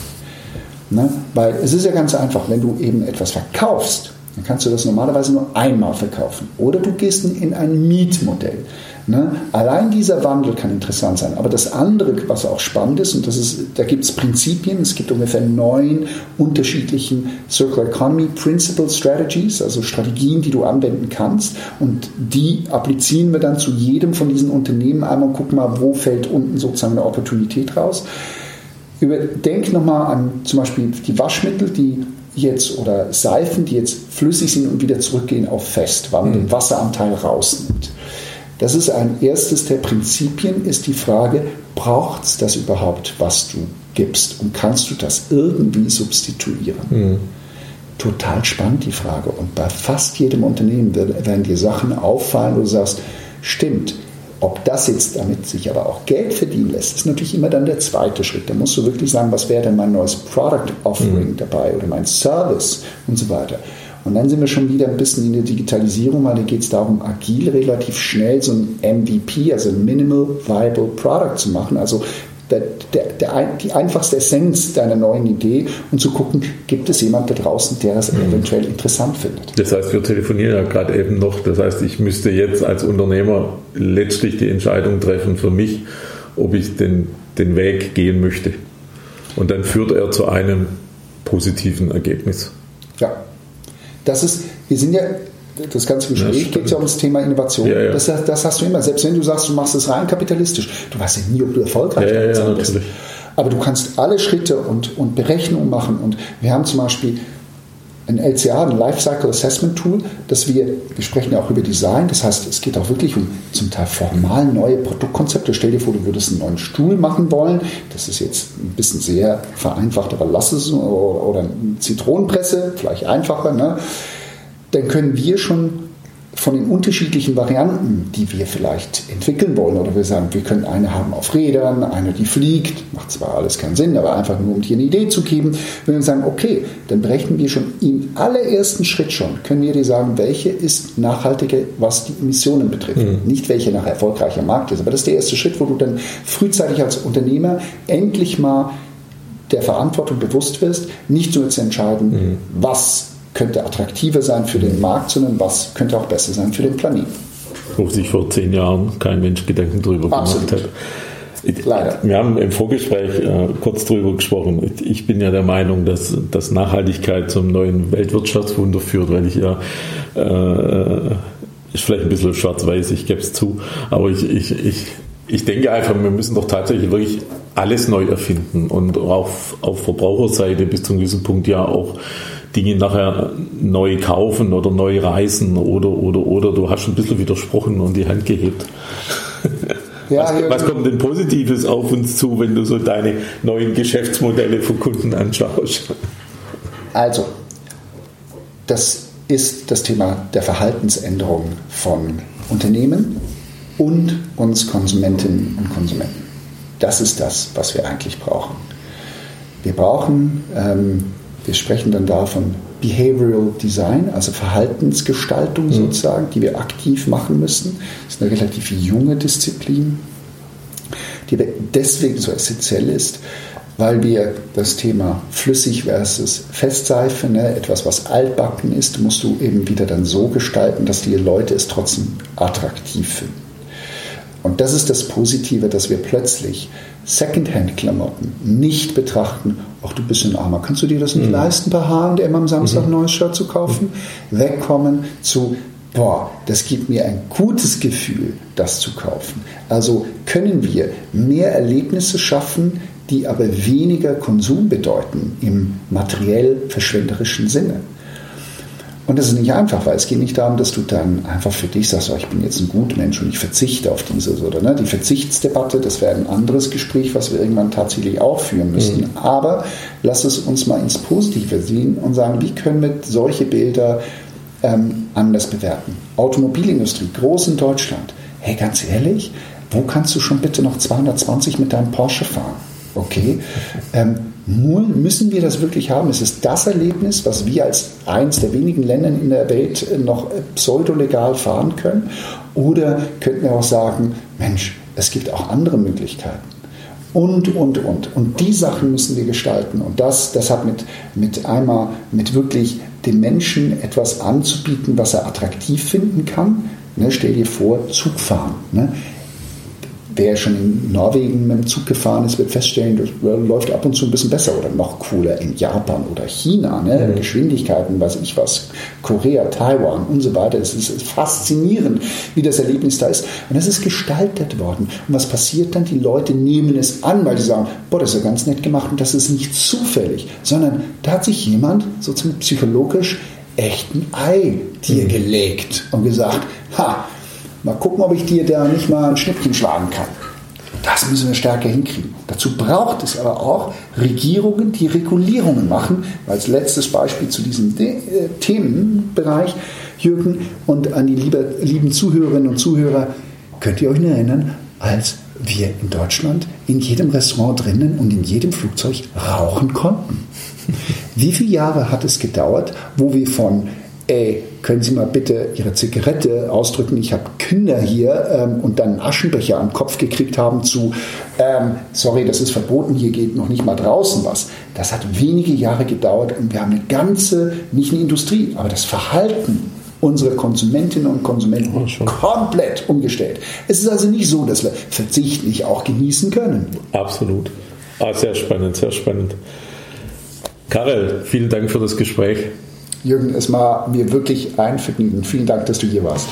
Ne? Weil es ist ja ganz einfach, wenn du eben etwas verkaufst, dann kannst du das normalerweise nur einmal verkaufen. Oder du gehst in ein Mietmodell. Ne? Allein dieser Wandel kann interessant sein. Aber das andere, was auch spannend ist, und das ist, da gibt es Prinzipien, es gibt ungefähr neun unterschiedlichen Circular Economy Principle Strategies, also Strategien, die du anwenden kannst. Und die applizieren wir dann zu jedem von diesen Unternehmen einmal und gucken mal, wo fällt unten sozusagen eine Opportunität raus. Denk nochmal an zum Beispiel die Waschmittel, die jetzt oder Seifen, die jetzt flüssig sind und wieder zurückgehen auf fest, weil man mhm. den Wasseranteil rausnimmt. Das ist ein erstes der Prinzipien, ist die Frage, braucht es das überhaupt, was du gibst? Und kannst du das irgendwie substituieren? Mhm. Total spannend die Frage. Und bei fast jedem Unternehmen werden dir Sachen auffallen, wo du sagst, stimmt, ob das jetzt damit sich aber auch Geld verdienen lässt, ist natürlich immer dann der zweite Schritt. Da musst du wirklich sagen, was wäre denn mein neues Product Offering mhm. dabei oder mein Service und so weiter. Und dann sind wir schon wieder ein bisschen in der Digitalisierung, weil da geht es darum, agil relativ schnell so ein MVP, also Minimal Viable Product zu machen. Also der, der, die einfachste Essenz deiner neuen Idee und zu gucken, gibt es jemand da draußen, der das mhm. eventuell interessant findet. Das heißt, wir telefonieren ja gerade eben noch. Das heißt, ich müsste jetzt als Unternehmer letztlich die Entscheidung treffen für mich, ob ich den, den Weg gehen möchte. Und dann führt er zu einem positiven Ergebnis. Ja, das ist, wir sind ja das ganze Gespräch geht ja um das Thema Innovation. Ja, ja. Das, das, hast du immer. Selbst wenn du sagst, du machst es rein kapitalistisch, du weißt ja nie, ob du erfolgreich ja, ja, bist. Aber du kannst alle Schritte und, und Berechnungen machen. Und wir haben zum Beispiel ein LCA, ein Lifecycle Assessment Tool, das wir, wir sprechen ja auch über Design, das heißt, es geht auch wirklich um zum Teil formal neue Produktkonzepte. Stell dir vor, du würdest einen neuen Stuhl machen wollen. Das ist jetzt ein bisschen sehr vereinfacht, aber lass es oder eine Zitronenpresse, vielleicht einfacher. Ne? Dann können wir schon von den unterschiedlichen Varianten, die wir vielleicht entwickeln wollen, oder wir sagen, wir können eine haben auf Rädern, eine, die fliegt, macht zwar alles keinen Sinn, aber einfach nur, um dir eine Idee zu geben, wenn wir sagen, okay, dann berechnen wir schon im allerersten Schritt schon, können wir dir sagen, welche ist nachhaltige, was die Emissionen betrifft. Mhm. Nicht welche nachher erfolgreicher Markt ist, aber das ist der erste Schritt, wo du dann frühzeitig als Unternehmer endlich mal der Verantwortung bewusst wirst, nicht nur zu entscheiden, mhm. was könnte attraktiver sein für den Markt, sondern was könnte auch besser sein für den Planeten. Wo sich vor zehn Jahren kein Mensch Gedanken darüber Absolut. gemacht hat. Leider. Wir haben im Vorgespräch äh, kurz darüber gesprochen. Ich bin ja der Meinung, dass, dass Nachhaltigkeit zum neuen Weltwirtschaftswunder führt, weil ich ja, äh, ist vielleicht ein bisschen schwarz-weiß, ich gebe es zu, aber ich, ich, ich, ich denke einfach, wir müssen doch tatsächlich wirklich alles neu erfinden und auf, auf Verbraucherseite bis zu einem gewissen Punkt ja auch Dinge nachher neu kaufen oder neu reisen oder, oder, oder. Du hast ein bisschen widersprochen und die Hand gehebt. [LAUGHS] Ja, was, was, kommt denn Positives auf uns zu, wenn du so deine neuen Geschäftsmodelle für Kunden anschaust? Also, das ist das Thema der Verhaltensänderung von Unternehmen und uns Konsumentinnen und Konsumenten. Das ist das, was wir eigentlich brauchen. Wir brauchen ähm, wir sprechen dann da von Behavioral Design, also Verhaltensgestaltung mhm. sozusagen, die wir aktiv machen müssen. Das ist eine relativ junge Disziplin, die deswegen so essentiell ist, weil wir das Thema flüssig versus Festseife, ne, etwas, was altbacken ist, musst du eben wieder dann so gestalten, dass die Leute es trotzdem attraktiv finden. Und das ist das Positive, dass wir plötzlich Secondhand-Klamotten nicht betrachten, ach du bist ein Armer, kannst du dir das nicht mhm. leisten, bei H&M am Samstag ein mhm. neues Shirt zu kaufen? Wegkommen zu, boah, das gibt mir ein gutes Gefühl, das zu kaufen. Also können wir mehr Erlebnisse schaffen, die aber weniger Konsum bedeuten im materiell verschwenderischen Sinne. Und das ist nicht einfach, weil es geht nicht darum, dass du dann einfach für dich sagst, oh, ich bin jetzt ein Gutmensch und ich verzichte auf dieses oder ne? Die Verzichtsdebatte, das wäre ein anderes Gespräch, was wir irgendwann tatsächlich auch führen müssten. Mhm. Aber lass es uns mal ins Positive sehen und sagen, wie können wir solche Bilder ähm, anders bewerten? Automobilindustrie, groß in Deutschland. Hey, ganz ehrlich, wo kannst du schon bitte noch 220 mit deinem Porsche fahren? Okay. Ähm, Müssen wir das wirklich haben? Ist es das Erlebnis, was wir als eines der wenigen Länder in der Welt noch pseudolegal fahren können? Oder könnten wir auch sagen, Mensch, es gibt auch andere Möglichkeiten? Und, und, und. Und die Sachen müssen wir gestalten. Und das, das hat mit, mit einmal, mit wirklich dem Menschen etwas anzubieten, was er attraktiv finden kann. Ne, stell dir vor, Zugfahren. Ne? Wer schon in Norwegen mit dem Zug gefahren ist, wird feststellen, das läuft ab und zu ein bisschen besser oder noch cooler in Japan oder China. Ne? Mhm. Geschwindigkeiten, weiß ich was, Korea, Taiwan und so weiter. Es ist faszinierend, wie das Erlebnis da ist. Und das ist gestaltet worden. Und was passiert dann? Die Leute nehmen es an, weil sie sagen, boah, das ist ja ganz nett gemacht und das ist nicht zufällig, sondern da hat sich jemand sozusagen psychologisch echt ein Ei dir mhm. gelegt und gesagt, ha, Mal gucken, ob ich dir da nicht mal ein Schnippchen schlagen kann. Das müssen wir stärker hinkriegen. Dazu braucht es aber auch Regierungen, die Regulierungen machen. Als letztes Beispiel zu diesem De äh, Themenbereich, Jürgen, und an die liebe, lieben Zuhörerinnen und Zuhörer, könnt ihr euch noch erinnern, als wir in Deutschland in jedem Restaurant drinnen und in jedem Flugzeug rauchen konnten? Wie viele Jahre hat es gedauert, wo wir von ey, können Sie mal bitte Ihre Zigarette ausdrücken, ich habe Kinder hier ähm, und dann einen Aschenbecher am Kopf gekriegt haben zu, ähm, sorry, das ist verboten, hier geht noch nicht mal draußen was. Das hat wenige Jahre gedauert und wir haben eine ganze, nicht eine Industrie, aber das Verhalten unserer Konsumentinnen und Konsumenten oh, komplett umgestellt. Es ist also nicht so, dass wir Verzicht nicht auch genießen können. Absolut. Ah, sehr spannend, sehr spannend. Karel, vielen Dank für das Gespräch. Jürgen, es war mir wirklich ein Vergnügen. Vielen Dank, dass du hier warst.